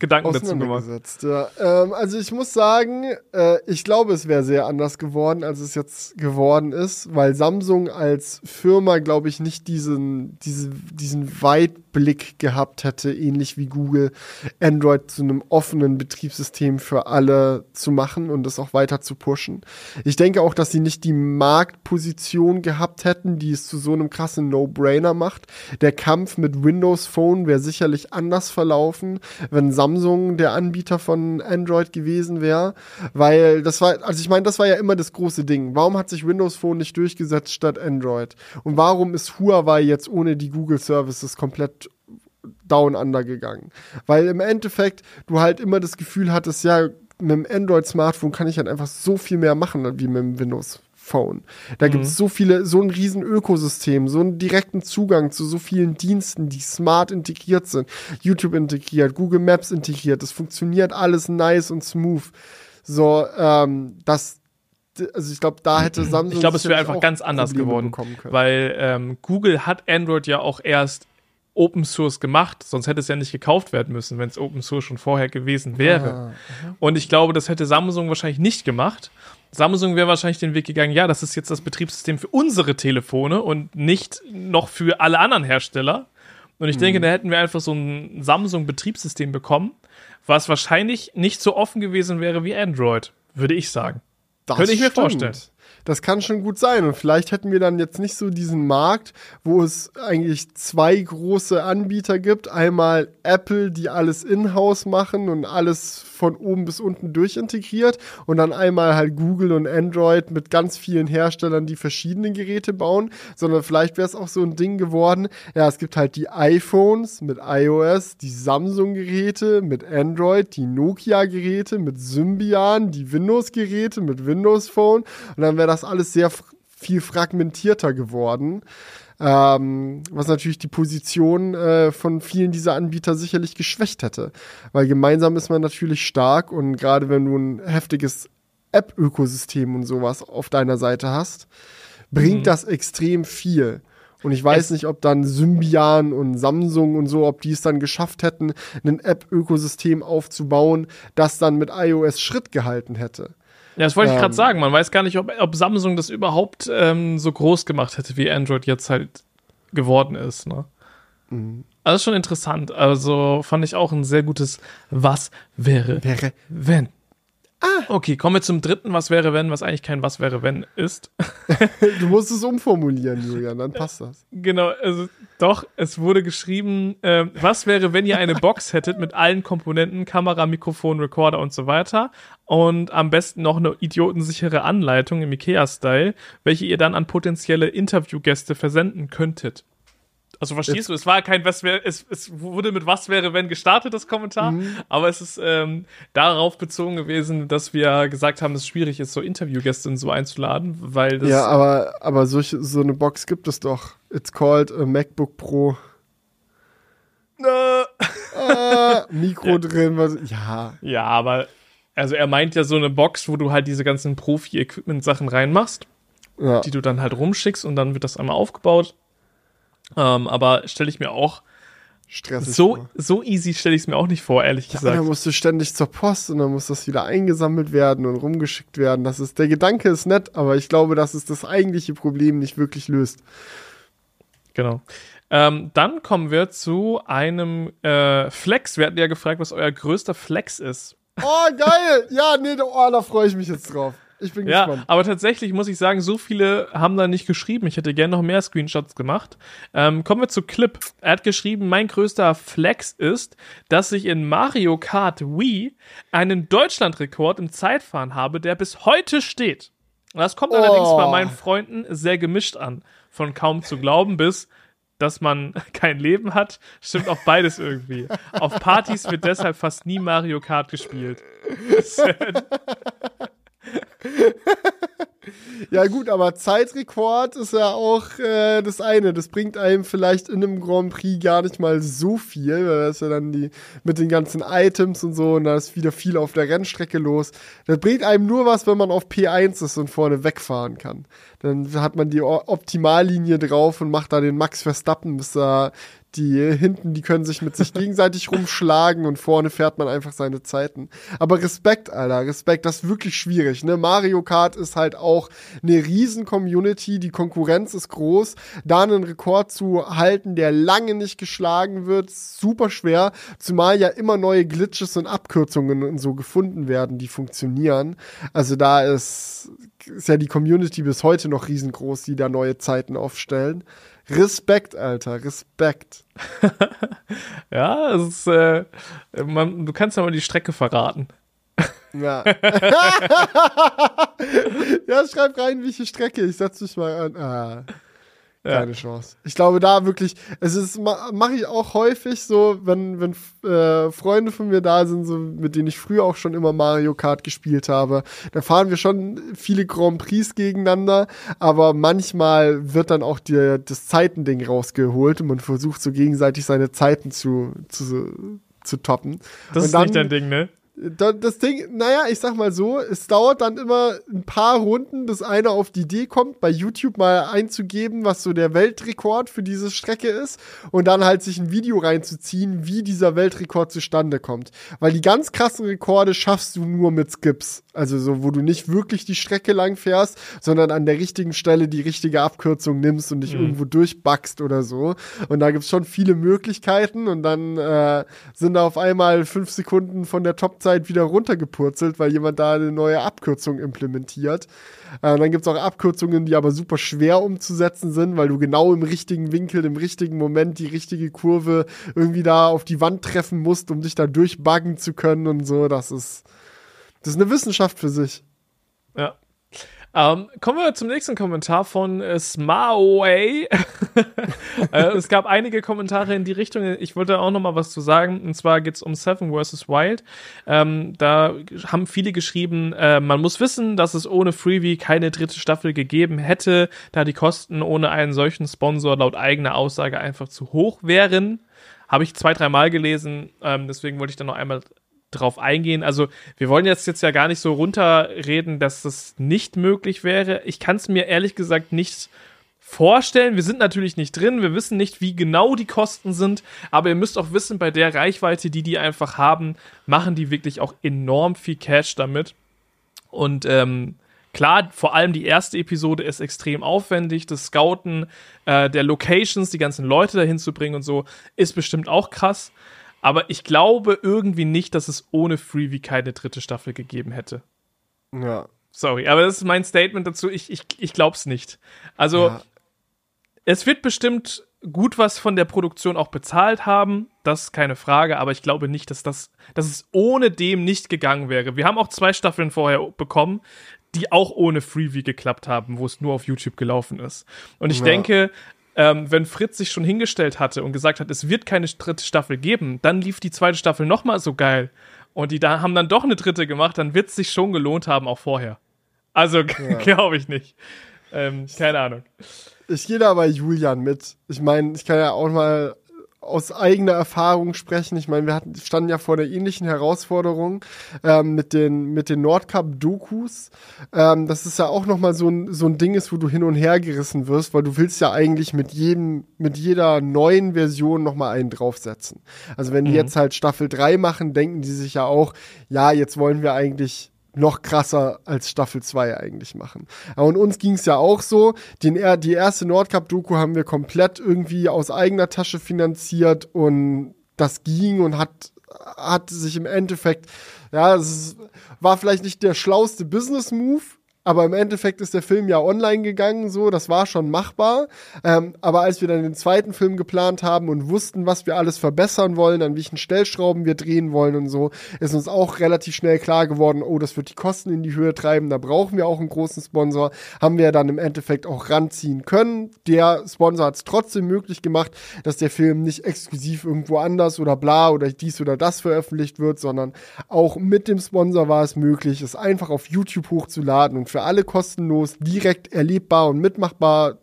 Gedanken dazu gemacht. Ja. Ähm, also ich muss sagen, äh, ich glaube, es wäre sehr anders geworden, als es jetzt geworden ist, weil Samsung als Firma, glaube ich, nicht diesen, diese, diesen Weitblick gehabt hätte, ähnlich wie Google, Android zu einem offenen Betriebssystem für alle zu machen und das auch weiter zu pushen. Ich denke auch, dass sie nicht die Marktposition gehabt hätten, die es zu so einem krassen No-Brainer macht. Der Kampf mit Windows Phone wäre sicherlich anders verlaufen, wenn Samsung der Anbieter von Android gewesen wäre, weil das war, also ich meine, das war ja immer das große Ding. Warum hat sich Windows Phone nicht durchgesetzt statt Android? Und warum ist Huawei jetzt ohne die Google Services komplett down under gegangen? Weil im Endeffekt du halt immer das Gefühl hattest, ja, mit dem Android-Smartphone kann ich halt einfach so viel mehr machen wie mit dem Windows. Phone. Da gibt es so viele, so ein riesen Ökosystem, so einen direkten Zugang zu so vielen Diensten, die smart integriert sind. YouTube integriert, Google Maps integriert. Das funktioniert alles nice und smooth. So, ähm, das, also ich glaube, da hätte Samsung. Ich glaube, es wäre einfach ganz anders Probleme geworden, weil ähm, Google hat Android ja auch erst Open Source gemacht, sonst hätte es ja nicht gekauft werden müssen, wenn es Open Source schon vorher gewesen wäre. Ah, Und ich glaube, das hätte Samsung wahrscheinlich nicht gemacht. Samsung wäre wahrscheinlich den Weg gegangen, ja, das ist jetzt das Betriebssystem für unsere Telefone und nicht noch für alle anderen Hersteller. Und ich Mhm. denke, da hätten wir einfach so ein Samsung-Betriebssystem bekommen, was wahrscheinlich nicht so offen gewesen wäre wie Android, würde ich sagen. Das Könnte ich mir stimmt. vorstellen. Das kann schon gut sein. Und vielleicht hätten wir dann jetzt nicht so diesen Markt, wo es eigentlich zwei große Anbieter gibt. Einmal Apple, die alles in-house machen und alles von oben bis unten durchintegriert. Und dann einmal halt Google und Android mit ganz vielen Herstellern, die verschiedene Geräte bauen. Sondern vielleicht wäre es auch so ein Ding geworden. Ja, es gibt halt die iPhones mit iOS, die Samsung-Geräte mit Android, die Nokia-Geräte mit Symbian, die Windows-Geräte mit Windows Phone. Und dann wäre das alles sehr viel fragmentierter geworden. Ähm, was natürlich die Position äh, von vielen dieser Anbieter sicherlich geschwächt hätte. Weil gemeinsam ist man natürlich stark und gerade wenn du ein heftiges App-Ökosystem und sowas auf deiner Seite hast, bringt das extrem viel. Und ich weiß Es- nicht, ob dann Symbian und Samsung und so, ob die es dann geschafft hätten, ein App-Ökosystem aufzubauen, das dann mit iOS Schritt gehalten hätte. Ja, das wollte ich Ähm. gerade sagen. Man weiß gar nicht, ob, ob Samsung das überhaupt ähm, so groß gemacht hätte, wie Android jetzt halt geworden ist. Ne? Mhm. Also schon interessant. Also fand ich auch ein sehr gutes Was wäre, Wäre wenn. Ah. Okay, kommen wir zum dritten Was wäre, wenn, was eigentlich kein Was wäre, wenn ist. Du musst es umformulieren, Julian, dann passt das. Genau, also doch, es wurde geschrieben, äh, was wäre, wenn ihr eine Box hättet mit allen Komponenten, Kamera, Mikrofon, Recorder und so weiter und am besten noch eine idiotensichere Anleitung im Ikea-Style, welche ihr dann an potenzielle Interviewgäste versenden könntet. Also verstehst du, es war kein was wäre, es, es wurde mit was wäre, wenn gestartet, das Kommentar, aber es ist ähm, darauf bezogen gewesen, dass wir gesagt haben, dass es schwierig ist, so Interviewgäste und so einzuladen, weil das Ja, aber, aber solche, so eine Box gibt es doch. It's called a MacBook Pro. Äh, Ah, Mikro drin, was, ja. Ja, aber also er meint ja so eine Box, wo du halt diese ganzen Profi-Equipment-Sachen reinmachst, ja. die du dann halt rumschickst und dann wird das einmal aufgebaut. Ähm, aber stelle ich mir auch stressig So, so easy stelle ich es mir auch nicht vor, ehrlich Ja, gesagt. dann musst du ständig zur Post und dann muss das wieder eingesammelt werden und rumgeschickt werden. Das ist, der Gedanke ist nett, aber ich glaube, dass es das eigentliche Problem nicht wirklich löst. Genau. Ähm, dann kommen wir zu einem äh, Flex. Wir hatten ja gefragt, was euer größter Flex ist. Oh, geil! Ja, nee, oh, da freue ich mich jetzt drauf. Ich bin Ja, gespannt. aber tatsächlich muss ich sagen, so viele haben da nicht geschrieben. Ich hätte gerne noch mehr Screenshots gemacht. Ähm, kommen wir zu Clip. Er hat geschrieben, mein größter Flex ist, dass ich in Mario Kart Wii einen Deutschlandrekord im Zeitfahren habe, der bis heute steht. Das kommt allerdings Oh. bei meinen Freunden sehr gemischt an. Von kaum zu glauben bis, dass man kein Leben hat, stimmt auch beides irgendwie. Auf Partys wird deshalb fast nie Mario Kart gespielt. Ja, gut, aber Zeitrekord ist ja auch äh, das eine. Das bringt einem vielleicht in einem Grand Prix gar nicht mal so viel, weil da ist ja dann die mit den ganzen Items und so und da ist wieder viel auf der Rennstrecke los. Das bringt einem nur was, wenn man auf P1 ist und vorne wegfahren kann. Dann hat man die Optimallinie drauf und macht da den Max Verstappen, bis da die hinten, die können sich mit sich gegenseitig rumschlagen und vorne fährt man einfach seine Zeiten. Aber Respekt, Alter, Respekt, das ist wirklich schwierig, ne? Mario Kart ist halt auch eine riesen Community, die Konkurrenz ist groß. Da einen Rekord zu halten, der lange nicht geschlagen wird, super schwer, zumal ja immer neue Glitches und Abkürzungen und so gefunden werden, die funktionieren. Also da ist, ist ja die Community bis heute noch riesengroß, die da neue Zeiten aufstellen. Respekt, Alter, Respekt. Ja, es ist, äh, man, du kannst ja mal die Strecke verraten. Ja. ja, schreib rein, welche Strecke. Ich setz mich mal an. Ah, Ja. keine Chance. Ich glaube, da wirklich, es ist, ma- mache ich auch häufig so, wenn, wenn äh, Freunde von mir da sind, so, mit denen ich früher auch schon immer Mario Kart gespielt habe. Da fahren wir schon viele Grand Prix gegeneinander, aber manchmal wird dann auch die, das Zeitending rausgeholt und man versucht so gegenseitig seine Zeiten zu, zu, zu toppen. Das Und ist dann- nicht dein Ding, ne? Da- das Ding, naja, ich sag mal so, es dauert dann immer ein paar Runden, bis einer auf die Idee kommt, bei YouTube mal einzugeben, was so der Weltrekord für diese Strecke ist und dann halt sich ein Video reinzuziehen, wie dieser Weltrekord zustande kommt. Weil die ganz krassen Rekorde schaffst du nur mit Skips. Also so, wo du nicht wirklich die Strecke lang fährst, sondern an der richtigen Stelle die richtige Abkürzung nimmst und dich Mhm. irgendwo durchbackst oder so. Und da gibt's schon viele Möglichkeiten und dann äh, sind da auf einmal fünf Sekunden von der Topzeit wieder runtergepurzelt, weil jemand da eine neue Abkürzung implementiert. Äh, dann gibt's auch Abkürzungen, die aber super schwer umzusetzen sind, weil du genau im richtigen Winkel, im richtigen Moment die richtige Kurve irgendwie da auf die Wand treffen musst, um dich da durchbuggen zu können und so. Das ist, das ist eine Wissenschaft für sich. Ja. Ähm, kommen wir zum nächsten Kommentar von äh, Smaway. äh, es gab einige Kommentare in die Richtung. Ich wollte auch noch mal was zu sagen. Und zwar geht's um Seven vs. Wild. Ähm, da haben viele geschrieben, äh, man muss wissen, dass es ohne Freebie keine dritte Staffel gegeben hätte, da die Kosten ohne einen solchen Sponsor laut eigener Aussage einfach zu hoch wären. Habe ich zwei, dreimal gelesen. Ähm, deswegen wollte ich da noch einmal drauf eingehen. Also wir wollen jetzt jetzt ja gar nicht so runterreden, dass das nicht möglich wäre. Ich kann es mir ehrlich gesagt nicht vorstellen. Wir sind natürlich nicht drin. Wir wissen nicht, wie genau die Kosten sind. Aber ihr müsst auch wissen, bei der Reichweite, die die einfach haben, machen die wirklich auch enorm viel Cash damit. Und ähm, klar, vor allem die erste Episode ist extrem aufwendig. Das Scouten äh, der Locations, die ganzen Leute dahin zu bringen und so, ist bestimmt auch krass. Aber ich glaube irgendwie nicht, dass es ohne Freebie keine dritte Staffel gegeben hätte. Ja. Sorry, aber das ist mein Statement dazu. Ich, ich, ich glaube es nicht. Also, Ja. es wird bestimmt gut was von der Produktion auch bezahlt haben. Das ist keine Frage, aber ich glaube nicht, dass das, dass es ohne dem nicht gegangen wäre. Wir haben auch zwei Staffeln vorher bekommen, die auch ohne Freebie geklappt haben, wo es nur auf YouTube gelaufen ist. Und ich Ja. denke, ähm, wenn Fritz sich schon hingestellt hatte und gesagt hat, es wird keine dritte Staffel geben, dann lief die zweite Staffel nochmal so geil. Und die da haben dann doch eine dritte gemacht, dann wird es sich schon gelohnt haben, auch vorher. Also glaube ich nicht. Ähm, keine Ahnung. Ich gehe da bei Julian mit. Ich meine, ich kann ja auch mal aus eigener Erfahrung sprechen. Ich meine, wir hatten, standen ja vor der ähnlichen Herausforderung ähm, mit den, mit den Nordcup-Dokus. Ähm, das ist ja auch nochmal so ein, so ein Ding ist, wo du hin und her gerissen wirst, weil du willst ja eigentlich mit jedem, mit jeder neuen Version nochmal einen draufsetzen. Also wenn die mhm. jetzt halt Staffel 3 machen, denken die sich ja auch, ja, jetzt wollen wir eigentlich noch krasser als Staffel 2 eigentlich machen. und uns ging es ja auch so. Den, die erste Nordcup-Doku haben wir komplett irgendwie aus eigener Tasche finanziert und das ging und hat, hat sich im Endeffekt, ja, es war vielleicht nicht der schlauste Business-Move, aber im Endeffekt ist der Film ja online gegangen, so, das war schon machbar. Ähm, aber als wir dann den zweiten Film geplant haben und wussten, was wir alles verbessern wollen, an welchen Stellschrauben wir drehen wollen und so, ist uns auch relativ schnell klar geworden, oh, das wird die Kosten in die Höhe treiben, da brauchen wir auch einen großen Sponsor. Haben wir dann im Endeffekt auch ranziehen können. Der Sponsor hat es trotzdem möglich gemacht, dass der Film nicht exklusiv irgendwo anders oder bla oder dies oder das veröffentlicht wird, sondern auch mit dem Sponsor war es möglich, es einfach auf YouTube hochzuladen und für für alle kostenlos, direkt erlebbar und mitmachbar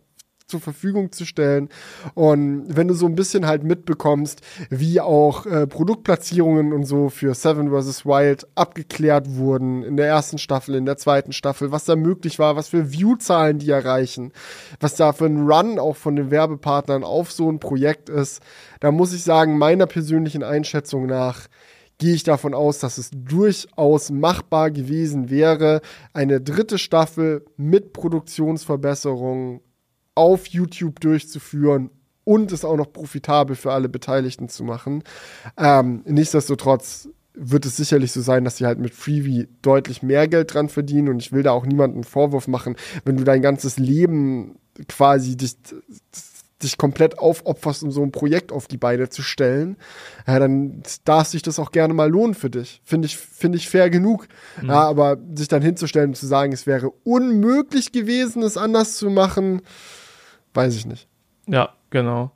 zur Verfügung zu stellen. Und wenn du so ein bisschen halt mitbekommst, wie auch äh, Produktplatzierungen und so für Seven vs. Wild abgeklärt wurden in der ersten Staffel, in der zweiten Staffel, was da möglich war, was für Viewzahlen die erreichen, was da für ein Run auch von den Werbepartnern auf so ein Projekt ist, da muss ich sagen, meiner persönlichen Einschätzung nach, gehe ich davon aus, dass es durchaus machbar gewesen wäre, eine dritte Staffel mit Produktionsverbesserungen auf YouTube durchzuführen und es auch noch profitabel für alle Beteiligten zu machen. Ähm, nichtsdestotrotz wird es sicherlich so sein, dass sie halt mit Freebie deutlich mehr Geld dran verdienen und ich will da auch niemanden einen Vorwurf machen, wenn du dein ganzes Leben quasi dich dich komplett aufopferst, um so ein Projekt auf die Beine zu stellen, ja, dann darf sich das auch gerne mal lohnen für dich. Finde ich, finde ich fair genug. Mhm. Ja, aber sich dann hinzustellen und zu sagen, es wäre unmöglich gewesen, es anders zu machen, weiß ich nicht. Ja, genau.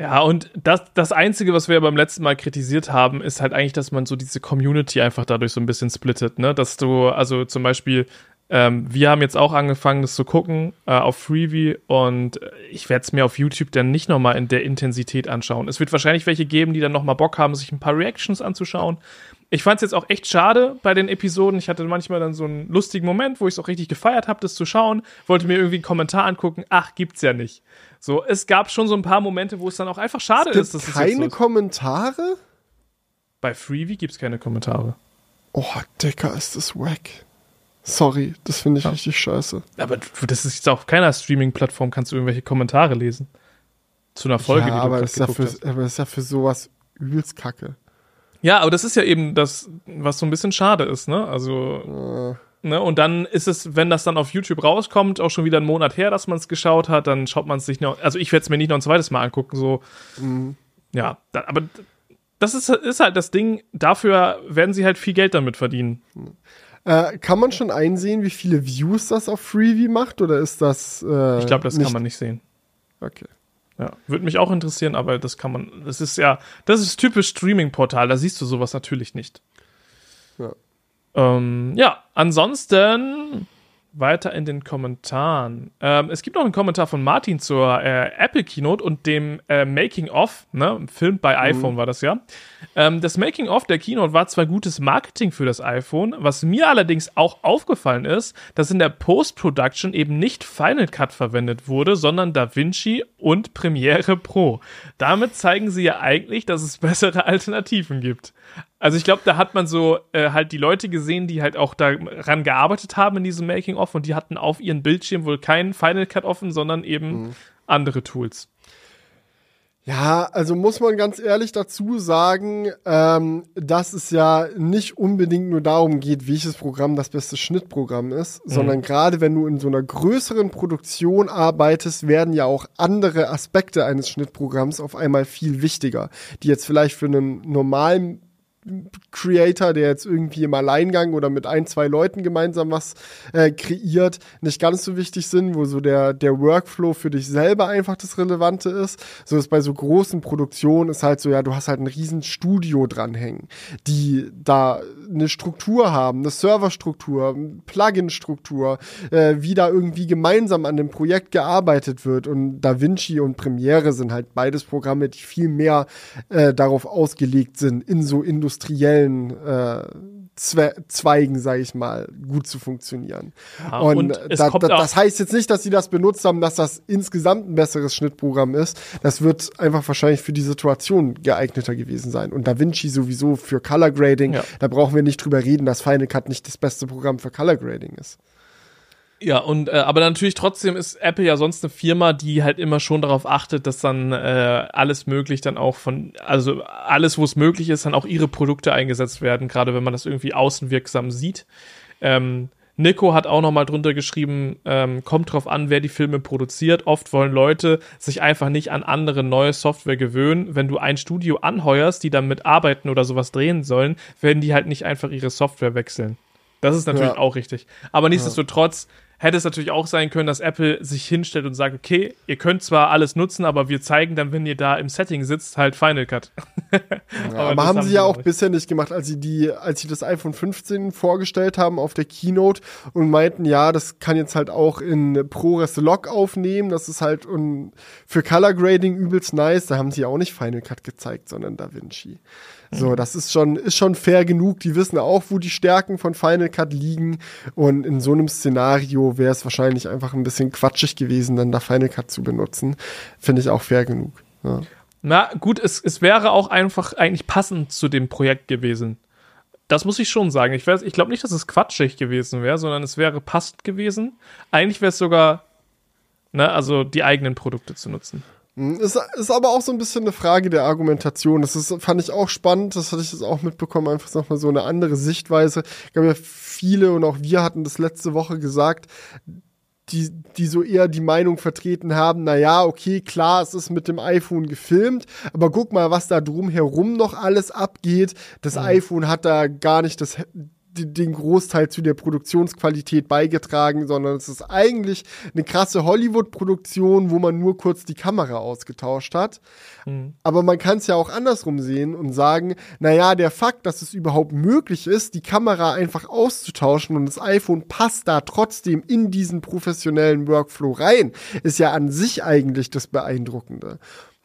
Ja, und das, das Einzige, was wir beim letzten Mal kritisiert haben, ist halt eigentlich, dass man so diese Community einfach dadurch so ein bisschen splittet, ne? Dass du, also zum Beispiel, ähm, wir haben jetzt auch angefangen, das zu gucken äh, auf Freebie und ich werde es mir auf YouTube dann nicht nochmal in der Intensität anschauen. Es wird wahrscheinlich welche geben, die dann nochmal Bock haben, sich ein paar Reactions anzuschauen. Ich fand es jetzt auch echt schade bei den Episoden. Ich hatte manchmal dann so einen lustigen Moment, wo ich es auch richtig gefeiert habe, das zu schauen. Wollte mir irgendwie einen Kommentar angucken. Ach, gibt's ja nicht. So, es gab schon so ein paar Momente, wo es dann auch einfach schade es ist. Dass keine es Kommentare? Bei Freebie gibt es keine Kommentare. Oh, Dicker, ist das wack. Sorry, das finde ich ja. richtig scheiße. Aber das ist jetzt auf keiner Streaming-Plattform kannst du irgendwelche Kommentare lesen. Zu einer Folge, ja, die du aber das, ist ja für, hast. aber das ist ja für sowas übelst kacke. Ja, aber das ist ja eben das, was so ein bisschen schade ist, ne? Also. Äh. Ne? Und dann ist es, wenn das dann auf YouTube rauskommt, auch schon wieder einen Monat her, dass man es geschaut hat, dann schaut man es sich noch. Also ich werde es mir nicht noch ein zweites Mal angucken, so. Mhm. Ja, da, aber das ist, ist halt das Ding, dafür werden sie halt viel Geld damit verdienen. Äh, kann man schon einsehen, wie viele Views das auf Freebie macht oder ist das. Äh, ich glaube, das kann man nicht sehen. Okay. Ja, würde mich auch interessieren, aber das kann man. Das ist ja, das ist typisch Streaming-Portal, da siehst du sowas natürlich nicht. Ja. Ähm, ja, ansonsten weiter in den Kommentaren. Ähm, es gibt noch einen Kommentar von Martin zur äh, Apple Keynote und dem äh, Making of, ne, Film bei mhm. iPhone mhm. war das ja. Ähm, das Making of der Keynote war zwar gutes Marketing für das iPhone, was mir allerdings auch aufgefallen ist, dass in der Post-Production eben nicht Final Cut verwendet wurde, sondern DaVinci und Premiere Pro. Damit zeigen sie ja eigentlich, dass es bessere Alternativen gibt. Also ich glaube, da hat man so äh, halt die Leute gesehen, die halt auch daran gearbeitet haben in diesem Making-of und die hatten auf ihren Bildschirm wohl keinen Final Cut offen, sondern eben mhm. andere Tools. Ja, also muss man ganz ehrlich dazu sagen, ähm, dass es ja nicht unbedingt nur darum geht, welches Programm das beste Schnittprogramm ist, mhm. sondern gerade wenn du in so einer größeren Produktion arbeitest, werden ja auch andere Aspekte eines Schnittprogramms auf einmal viel wichtiger, die jetzt vielleicht für einen normalen Creator, der jetzt irgendwie im Alleingang oder mit ein, zwei Leuten gemeinsam was äh, kreiert, nicht ganz so wichtig sind, wo so der, der Workflow für dich selber einfach das Relevante ist. So ist bei so großen Produktionen ist halt so, ja, du hast halt ein riesen Studio dranhängen, die da eine Struktur haben, eine Serverstruktur, Plugin-Struktur, äh, wie da irgendwie gemeinsam an dem Projekt gearbeitet wird. Und DaVinci und Premiere sind halt beides Programme, die viel mehr äh, darauf ausgelegt sind, in so industriellen äh, Zwe Zweigen, sage ich mal, gut zu funktionieren. Ja, und, und da, da, das heißt jetzt nicht, dass sie das benutzt haben, dass das insgesamt ein besseres Schnittprogramm ist. Das wird einfach wahrscheinlich für die Situation geeigneter gewesen sein. Und DaVinci sowieso für Color Grading, ja. da brauchen wir nicht drüber reden, dass Final Cut nicht das beste Programm für Color Grading ist. Ja, und äh, aber natürlich trotzdem ist Apple ja sonst eine Firma, die halt immer schon darauf achtet, dass dann äh, alles möglich dann auch von, also alles, wo es möglich ist, dann auch ihre Produkte eingesetzt werden, gerade wenn man das irgendwie außenwirksam sieht. Ähm, Nico hat auch nochmal drunter geschrieben, ähm, kommt drauf an, wer die Filme produziert. Oft wollen Leute sich einfach nicht an andere neue Software gewöhnen. Wenn du ein Studio anheuerst, die dann mit arbeiten oder sowas drehen sollen, werden die halt nicht einfach ihre Software wechseln. Das ist natürlich ja. auch richtig. Aber nichtsdestotrotz ja hätte es natürlich auch sein können, dass Apple sich hinstellt und sagt, okay, ihr könnt zwar alles nutzen, aber wir zeigen dann, wenn ihr da im Setting sitzt, halt Final Cut. ja, aber, aber haben sie ja auch nicht. bisher nicht gemacht, als sie die, als sie das iPhone 15 vorgestellt haben auf der Keynote und meinten, ja, das kann jetzt halt auch in ProRes Log aufnehmen, das ist halt für Color Grading übelst nice, da haben sie auch nicht Final Cut gezeigt, sondern DaVinci. So, das ist schon, ist schon fair genug. Die wissen auch, wo die Stärken von Final Cut liegen. Und in so einem Szenario wäre es wahrscheinlich einfach ein bisschen quatschig gewesen, dann da Final Cut zu benutzen. Finde ich auch fair genug. Ja. Na gut, es, es wäre auch einfach eigentlich passend zu dem Projekt gewesen. Das muss ich schon sagen. Ich, ich glaube nicht, dass es quatschig gewesen wäre, sondern es wäre passend gewesen. Eigentlich wäre es sogar, ne, also die eigenen Produkte zu nutzen. Hm, ist, ist aber auch so ein bisschen eine Frage der Argumentation. Das ist, fand ich auch spannend, das hatte ich jetzt auch mitbekommen, einfach nochmal so eine andere Sichtweise. Ich glaube ja, viele und auch wir hatten das letzte Woche gesagt, die, die so eher die Meinung vertreten haben, na ja, okay, klar, es ist mit dem iPhone gefilmt, aber guck mal, was da drumherum noch alles abgeht. Das mhm. iPhone hat da gar nicht das, den Großteil zu der Produktionsqualität beigetragen, sondern es ist eigentlich eine krasse Hollywood-Produktion, wo man nur kurz die Kamera ausgetauscht hat. Mhm. Aber man kann es ja auch andersrum sehen und sagen, naja, der Fakt, dass es überhaupt möglich ist, die Kamera einfach auszutauschen und das iPhone passt da trotzdem in diesen professionellen Workflow rein, ist ja an sich eigentlich das Beeindruckende.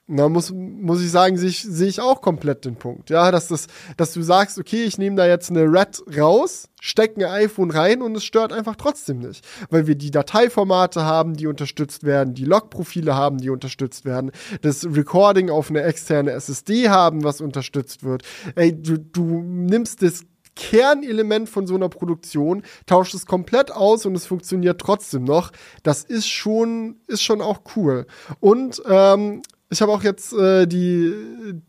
Da muss, muss ich sagen, sehe ich, sehe ich auch komplett den Punkt. Ja, dass, das, dass du sagst, okay, ich nehme da jetzt eine Red raus, stecke ein iPhone rein und es stört einfach trotzdem nicht. Weil wir die Dateiformate haben, die unterstützt werden, die Logprofile haben, die unterstützt werden, das Recording auf eine externe SSD haben, was unterstützt wird. Ey, du, du nimmst das Kernelement von so einer Produktion, tauscht es komplett aus und es funktioniert trotzdem noch. Das ist schon, ist schon auch cool. Und ähm, ich habe auch jetzt äh, die,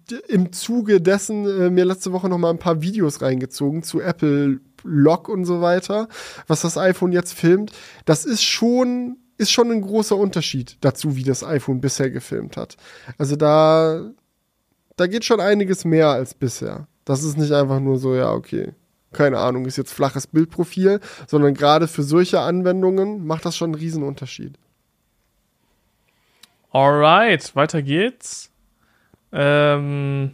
die, im Zuge dessen äh, mir letzte Woche noch mal ein paar Videos reingezogen zu Apple Log und so weiter, was das iPhone jetzt filmt. Das ist schon ist schon ein großer Unterschied dazu, wie das iPhone bisher gefilmt hat. Also da da geht schon einiges mehr als bisher. Das ist nicht einfach nur so, ja, okay. Keine Ahnung, ist jetzt flaches Bildprofil, sondern gerade für solche Anwendungen macht das schon einen riesen Unterschied. Alright, weiter geht's. Ähm,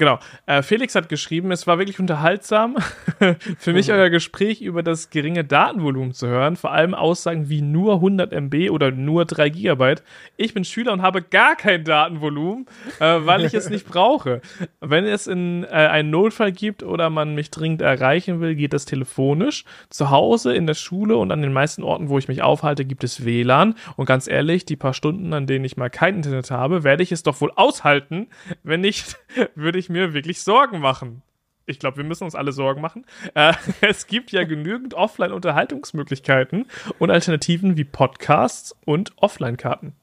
Genau. Äh, Felix hat geschrieben, es war wirklich unterhaltsam, für mich mhm. euer Gespräch über das geringe Datenvolumen zu hören, vor allem Aussagen wie nur 100 MB oder nur 3 Gigabyte. Ich bin Schüler und habe gar kein Datenvolumen, äh, weil ich es nicht brauche. Wenn es in äh, einen Notfall gibt oder man mich dringend erreichen will, geht das telefonisch. Zu Hause, in der Schule und an den meisten Orten, wo ich mich aufhalte, gibt es WLAN. Und ganz ehrlich, die paar Stunden, an denen ich mal kein Internet habe, werde ich es doch wohl aushalten. Wenn nicht, würde ich mir wirklich Sorgen machen. Ich glaube, wir müssen uns alle Sorgen machen. Äh, es gibt ja genügend Offline-Unterhaltungsmöglichkeiten und Alternativen wie Podcasts und Offline-Karten.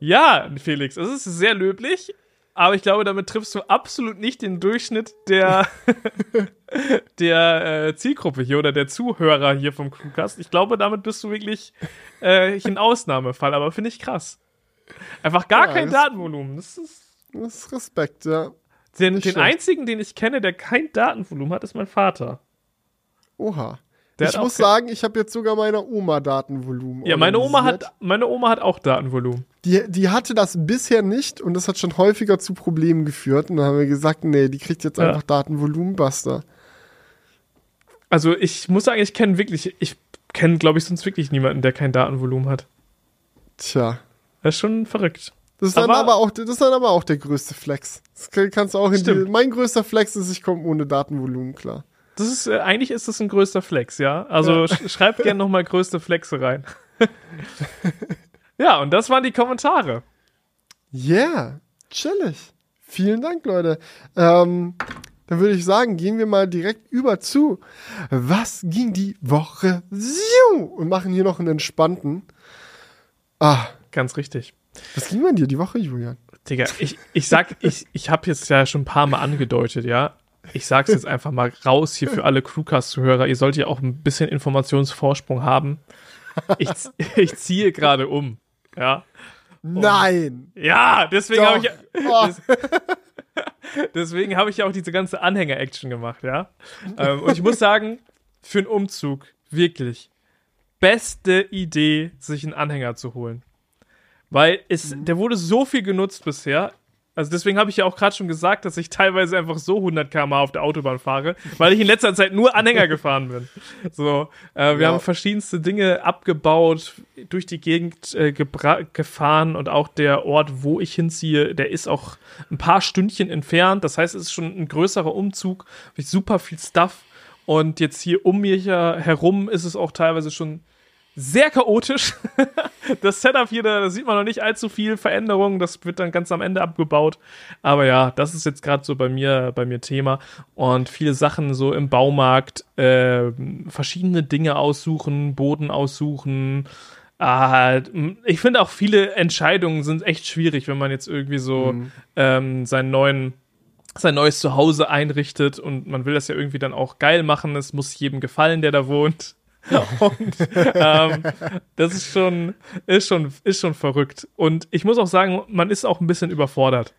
Ja, Felix, es ist sehr löblich, aber ich glaube, damit triffst du absolut nicht den Durchschnitt der, der äh, Zielgruppe hier oder der Zuhörer hier vom Crewcast. Ich glaube, damit bist du wirklich äh, ein Ausnahmefall, aber finde ich krass. Einfach gar ja, kein Datenvolumen. Das ist Das ist Respekt, ja. Den, den einzigen, den ich kenne, der kein Datenvolumen hat, ist mein Vater. Oha. Der ich muss sagen, ich habe jetzt sogar meiner Oma Datenvolumen. Ja, meine Oma hat, meine Oma hat auch Datenvolumen. Die, die hatte das bisher nicht und das hat schon häufiger zu Problemen geführt. Und dann haben wir gesagt, nee, die kriegt jetzt Ja. einfach Datenvolumen, basta. Also ich muss sagen, ich kenne wirklich, ich kenne, glaube ich, sonst wirklich niemanden, der kein Datenvolumen hat. Tja. Das ist schon verrückt. Das ist, dann Aber- aber auch, das ist dann aber auch der größte Flex. Das kann- kannst du auch in die, Stimmt. Mein größter Flex ist, ich komme ohne Datenvolumen klar. Das ist, äh, eigentlich ist das ein größter Flex, ja. Also sch schreibt gerne nochmal größte Flexe rein. ja, und das waren die Kommentare. Yeah, chillig. Vielen Dank, Leute. Ähm, dann würde ich sagen, gehen wir mal direkt über zu Was ging die Woche? Und machen hier noch einen entspannten. Ah, Ganz richtig. Was ging bei dir die Woche, Julian? Digga, ich, ich sag, ich, ich habe jetzt ja schon ein paar Mal angedeutet, ja. Ich sag's jetzt einfach mal raus hier für alle Crewcast-Zuhörer. Ihr sollt ja auch ein bisschen Informationsvorsprung haben. Ich, ich ziehe gerade um, ja. Nein! Ja, deswegen habe ich, Oh, deswegen habe ich ja auch diese ganze Anhänger-Action gemacht, ja. Ähm, und ich muss sagen, für einen Umzug, wirklich, beste Idee, sich einen Anhänger zu holen. Weil es, der wurde so viel genutzt bisher. Also deswegen habe ich ja auch gerade schon gesagt, dass ich teilweise einfach so 100 km auf der Autobahn fahre, weil ich in letzter Zeit nur Anhänger gefahren bin. So, äh, wir Ja. haben verschiedenste Dinge abgebaut, durch die Gegend äh, gefahren und auch der Ort, wo ich hinziehe, der ist auch ein paar Stündchen entfernt. Das heißt, es ist schon ein größerer Umzug, mit super viel Stuff. Und jetzt hier um mich herum ist es auch teilweise schon sehr chaotisch. Das Setup hier, da sieht man noch nicht allzu viel Veränderung. Das wird dann ganz am Ende abgebaut. Aber ja, das ist jetzt gerade so bei mir, bei mir Thema. Und viele Sachen so im Baumarkt, äh, verschiedene Dinge aussuchen, Boden aussuchen. Ah, ich finde auch viele Entscheidungen sind echt schwierig, wenn man jetzt irgendwie so ähm, seinen neuen sein neues Zuhause einrichtet und man will das ja irgendwie dann auch geil machen. Es muss jedem gefallen, der da wohnt. Und ähm, das ist schon, ist schon, ist schon verrückt. Und ich muss auch sagen, man ist auch ein bisschen überfordert.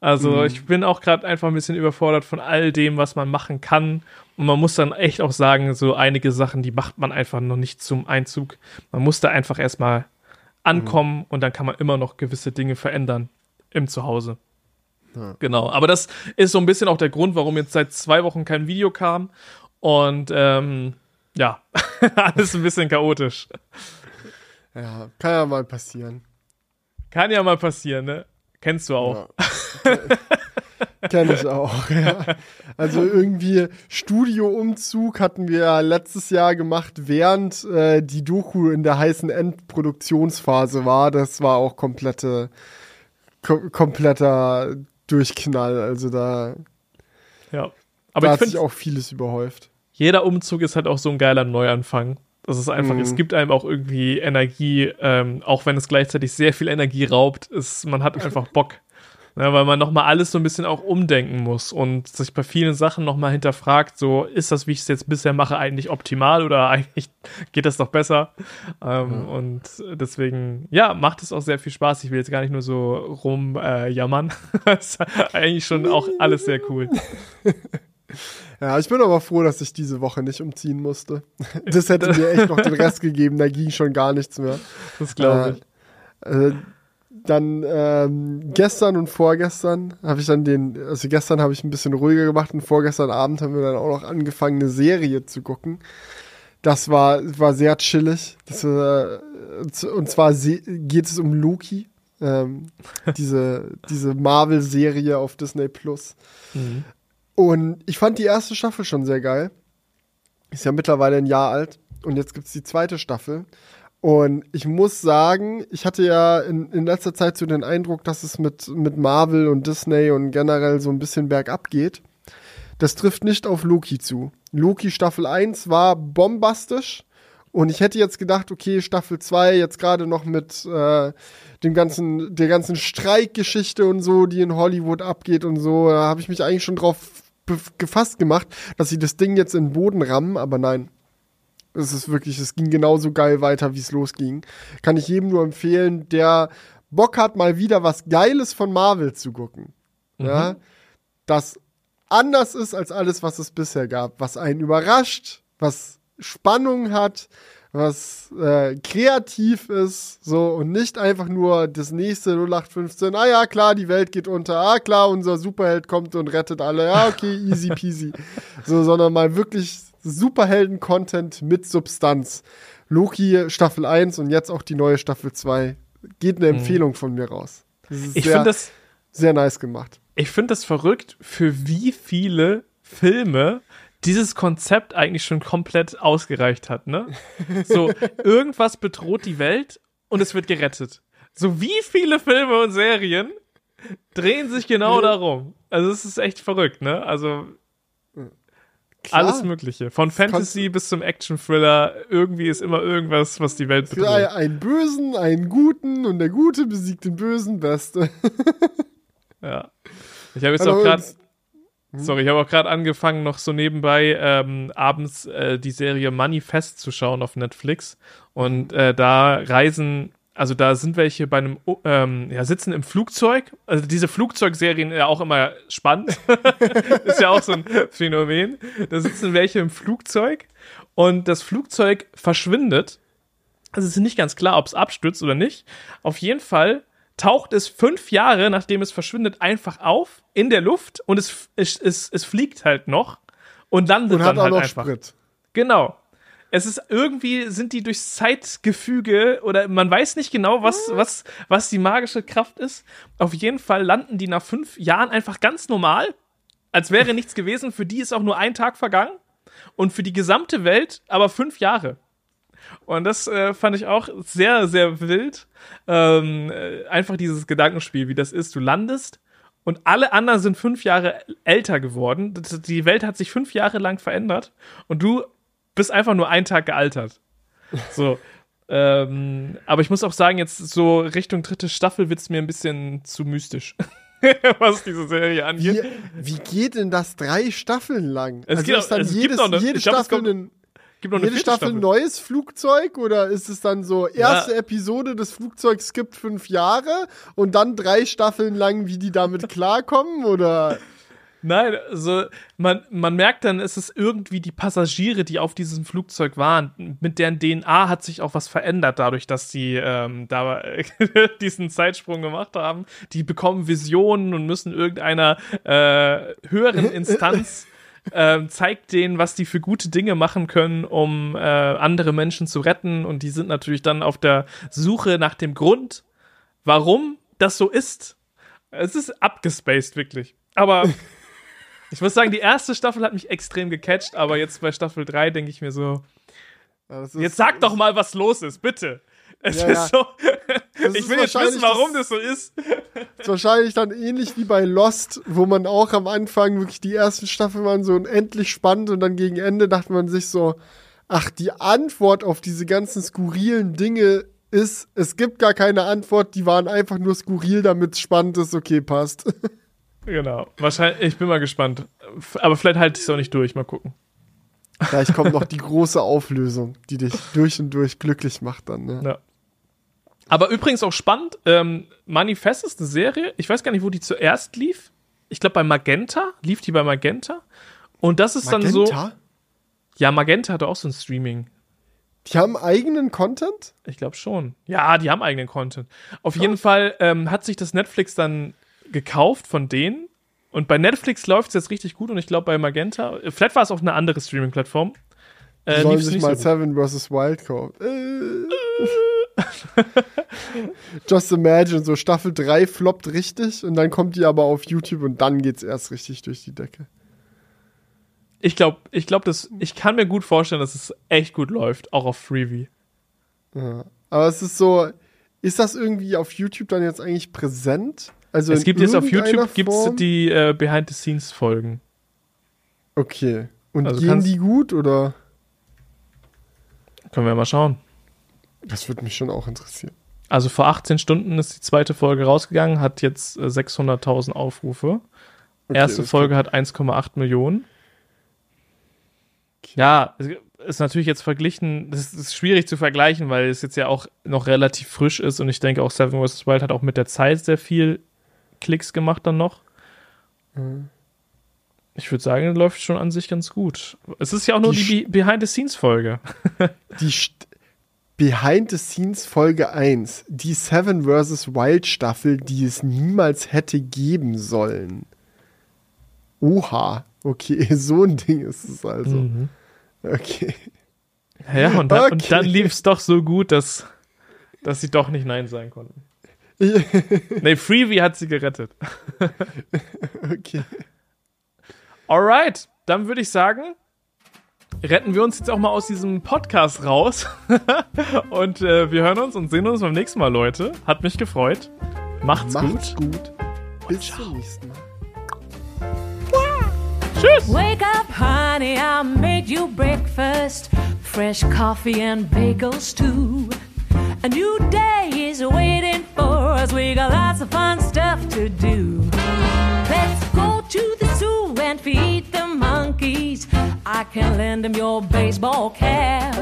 Also ich bin auch gerade einfach ein bisschen überfordert von all dem, was man machen kann. Und man muss dann echt auch sagen, so einige Sachen, die macht man einfach noch nicht zum Einzug. Man muss da einfach erstmal ankommen und dann kann man immer noch gewisse Dinge verändern im Zuhause. Genau, aber das ist so ein bisschen auch der Grund, warum jetzt seit zwei Wochen kein Video kam. Und ähm, ja, alles ein bisschen chaotisch. ja, kann ja mal passieren. Kann ja mal passieren, ne? Kennst du auch. Ja. Kenne ich auch, ja. Also irgendwie Studioumzug hatten wir ja letztes Jahr gemacht, während äh, die Doku in der heißen Endproduktionsphase war. Das war auch komplette, kom kompletter Durchknall. Also da, Ja. da Aber ich hat sich auch vieles überhäuft. Jeder Umzug ist halt auch so ein geiler Neuanfang. Das ist einfach, Mhm. es gibt einem auch irgendwie Energie, ähm, auch wenn es gleichzeitig sehr viel Energie raubt, ist, man hat einfach Bock. Ne, weil man nochmal alles so ein bisschen auch umdenken muss und sich bei vielen Sachen nochmal hinterfragt, so, ist das, wie ich es jetzt bisher mache, eigentlich optimal oder eigentlich geht das doch besser? Ähm, Und deswegen, ja, macht es auch sehr viel Spaß. Ich will jetzt gar nicht nur so rum äh, jammern. ist eigentlich schon auch alles sehr cool. Ja, ich bin aber froh, dass ich diese Woche nicht umziehen musste. Das hätte mir echt noch den Rest gegeben, da ging schon gar nichts mehr. Das glaube ich. Äh, dann ähm, gestern und vorgestern habe ich dann den, also gestern habe ich ein bisschen ruhiger gemacht und vorgestern Abend haben wir dann auch noch angefangen, eine Serie zu gucken. Das war, war sehr chillig. Das, äh, und zwar geht es um Loki, ähm, diese, diese Marvel-Serie auf Disney Plus. Mhm. Und ich fand die erste Staffel schon sehr geil. Ist ja mittlerweile ein Jahr alt. Und jetzt gibt es die zweite Staffel. Und ich muss sagen, ich hatte ja in, in letzter Zeit so den Eindruck, dass es mit, mit Marvel und Disney und generell so ein bisschen bergab geht. Das trifft nicht auf Loki zu. Loki Staffel 1 war bombastisch. Und ich hätte jetzt gedacht, okay, Staffel 2, jetzt gerade noch mit äh, dem ganzen, der ganzen Streikgeschichte und so, die in Hollywood abgeht und so, da habe ich mich eigentlich schon drauf gefasst gemacht, dass sie das Ding jetzt in den Boden rammen, aber nein. Es ist wirklich, es ging genauso geil weiter, wie es losging. Kann ich jedem nur empfehlen, der Bock hat, mal wieder was Geiles von Marvel zu gucken. Mhm. Ja, das anders ist als alles, was es bisher gab, was einen überrascht, was Spannung hat, was äh, kreativ ist, so und nicht einfach nur das nächste 0815, ah ja, klar, die Welt geht unter, ah klar, unser Superheld kommt und rettet alle, ja, okay, easy peasy. so, sondern mal wirklich Superhelden-Content mit Substanz. Loki Staffel 1 und jetzt auch die neue Staffel 2. Geht eine Empfehlung von mir raus. Das ist Ich finde das, sehr nice gemacht. ich finde das verrückt, für wie viele Filme dieses Konzept eigentlich schon komplett ausgereicht hat, ne? So, irgendwas bedroht die Welt und es wird gerettet. So wie viele Filme und Serien drehen sich genau darum. Also es ist echt verrückt, ne? Also Klar. alles Mögliche. Von Fantasy bis zum Action-Thriller. Irgendwie ist immer irgendwas, was die Welt Für bedroht. ein- einen Bösen, einen Guten und der Gute besiegt den Bösen, Beste. Ja. Ich habe jetzt Also, auch gerade, sorry, ich habe auch gerade angefangen, noch so nebenbei ähm, abends äh, die Serie Manifest zu schauen auf Netflix. Und äh, da reisen, also da sind welche bei einem, ähm, ja, sitzen im Flugzeug. Also diese Flugzeugserien ja auch immer spannend. ist ja auch so ein Phänomen. Da sitzen welche im Flugzeug und das Flugzeug verschwindet. Also es ist nicht ganz klar, ob es abstürzt oder nicht. Auf jeden Fall taucht es fünf Jahre, nachdem es verschwindet, einfach auf in der Luft und es, es, es, es fliegt halt noch und landet Und dann halt einfach. Sprit. Genau. Es ist irgendwie, sind die durchs Zeitgefüge oder man weiß nicht genau, was, was, was die magische Kraft ist. Auf jeden Fall landen die nach fünf Jahren einfach ganz normal, als wäre nichts gewesen. Für die ist auch nur ein Tag vergangen und für die gesamte Welt aber fünf Jahre. Und das äh, fand ich auch sehr, sehr wild. Ähm, äh, einfach dieses Gedankenspiel, wie das ist. Du landest und alle anderen sind fünf Jahre älter geworden. Die Welt hat sich fünf Jahre lang verändert und du bist einfach nur einen Tag gealtert. So. ähm, aber ich muss auch sagen, jetzt so Richtung dritte Staffel wird es mir ein bisschen zu mystisch. was diese Serie angeht. Wie, wie geht denn das drei Staffeln lang? Es also geht ist auch- dann es gibt jedes, noch eine- jede glaub, Staffel kommt- ein, Gibt noch eine jede Staffel ein neues Flugzeug oder ist es dann so erste Episode des Flugzeugs gibt fünf Jahre und dann drei Staffeln lang, wie die damit klarkommen oder? Nein, also man, man merkt dann, es ist irgendwie die Passagiere, die auf diesem Flugzeug waren, mit deren DNA hat sich auch was verändert, dadurch, dass sie ähm, da diesen Zeitsprung gemacht haben. Die bekommen Visionen und müssen irgendeiner äh, höheren Instanz ähm, zeigt denen, was die für gute Dinge machen können, um äh, andere Menschen zu retten. Und die sind natürlich dann auf der Suche nach dem Grund, warum das so ist. Es ist abgespaced, wirklich. Aber ich muss sagen, die erste Staffel hat mich extrem gecatcht, aber jetzt bei Staffel 3 denke ich mir so, ist- jetzt sag doch mal, was los ist, bitte. Es Ja, ist ja. so, ich will jetzt wissen, warum das, das so ist. ist wahrscheinlich dann ähnlich wie bei Lost, wo man auch am Anfang wirklich die ersten Staffeln waren so unendlich spannend und dann gegen Ende dachte man sich so, ach, die Antwort auf diese ganzen skurrilen Dinge ist, es gibt gar keine Antwort, die waren einfach nur skurril, damit es spannend ist, okay, passt. Genau. Wahrscheinlich, ich bin mal gespannt. Aber vielleicht halte ich es auch nicht durch, mal gucken. Vielleicht kommt noch die große Auflösung, die dich durch und durch glücklich macht dann, ne? Ja. Aber übrigens auch spannend, ähm, Manifest ist eine Serie, ich weiß gar nicht, wo die zuerst lief. Ich glaube bei Magenta, lief die bei Magenta. Und das ist dann so. Magenta? Ja, Magenta hatte auch so ein Streaming. Die haben eigenen Content? Ich glaube schon. Ja, die haben eigenen Content. Auf jeden Fall ähm, hat sich das Netflix dann gekauft von denen. Und bei Netflix läuft es jetzt richtig gut und ich glaube bei Magenta, äh, vielleicht war es auch eine andere Streaming-Plattform. Äh, sollen sich nicht mal so. Seven vs. Wild kaufen. Äh. Just imagine, so Staffel 3 floppt richtig und dann kommt die aber auf YouTube und dann geht's erst richtig durch die Decke. Ich glaube, ich glaube, das, ich kann mir gut vorstellen, dass es echt gut läuft, auch auf Freebie. Ja. Aber es ist so, ist das irgendwie auf YouTube dann jetzt eigentlich präsent? Also es gibt jetzt auf YouTube gibt's die äh, Behind-the-Scenes-Folgen. Okay. Und Also gehen die gut oder? Können wir mal schauen. Das würde mich schon auch interessieren. Also vor 18 Stunden ist die zweite Folge rausgegangen, hat jetzt äh, 600.000 Aufrufe. Okay, Erste Folge hat 1,8 Millionen. Ja, es- ist natürlich jetzt verglichen, das ist schwierig zu vergleichen, weil es jetzt ja auch noch relativ frisch ist und ich denke auch Seven vs. Wild hat auch mit der Zeit sehr viel Klicks gemacht dann noch. Mhm. Ich würde sagen, läuft schon an sich ganz gut. Es ist ja auch nur die, die Behind-the-Scenes-Folge. die St Behind-the-Scenes Folge 1, die Seven vs. Wild Staffel, die es niemals hätte geben sollen. Oha, okay, so ein Ding ist es also. Mhm. Okay. Ja, und dann, okay. dann lief es doch so gut, dass, dass sie doch nicht Nein sagen konnten. nee, Freebie hat sie gerettet. okay. Alright, dann würde ich sagen, retten wir uns jetzt auch mal aus diesem Podcast raus. und äh, wir hören uns und sehen uns beim nächsten Mal, Leute. Hat mich gefreut. Macht's, Macht's gut. gut. Bis zum nächsten Mal. Tschüss. Wake up, honey, I made you breakfast. Fresh coffee and bagels too. A new day is waiting for us. We got lots of fun stuff to do. Let's go to the zoo and feed the monkeys. I can lend him your baseball cap.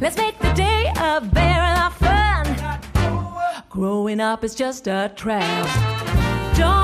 Let's make the day a lot of fun. Growing up is just a trap. Don't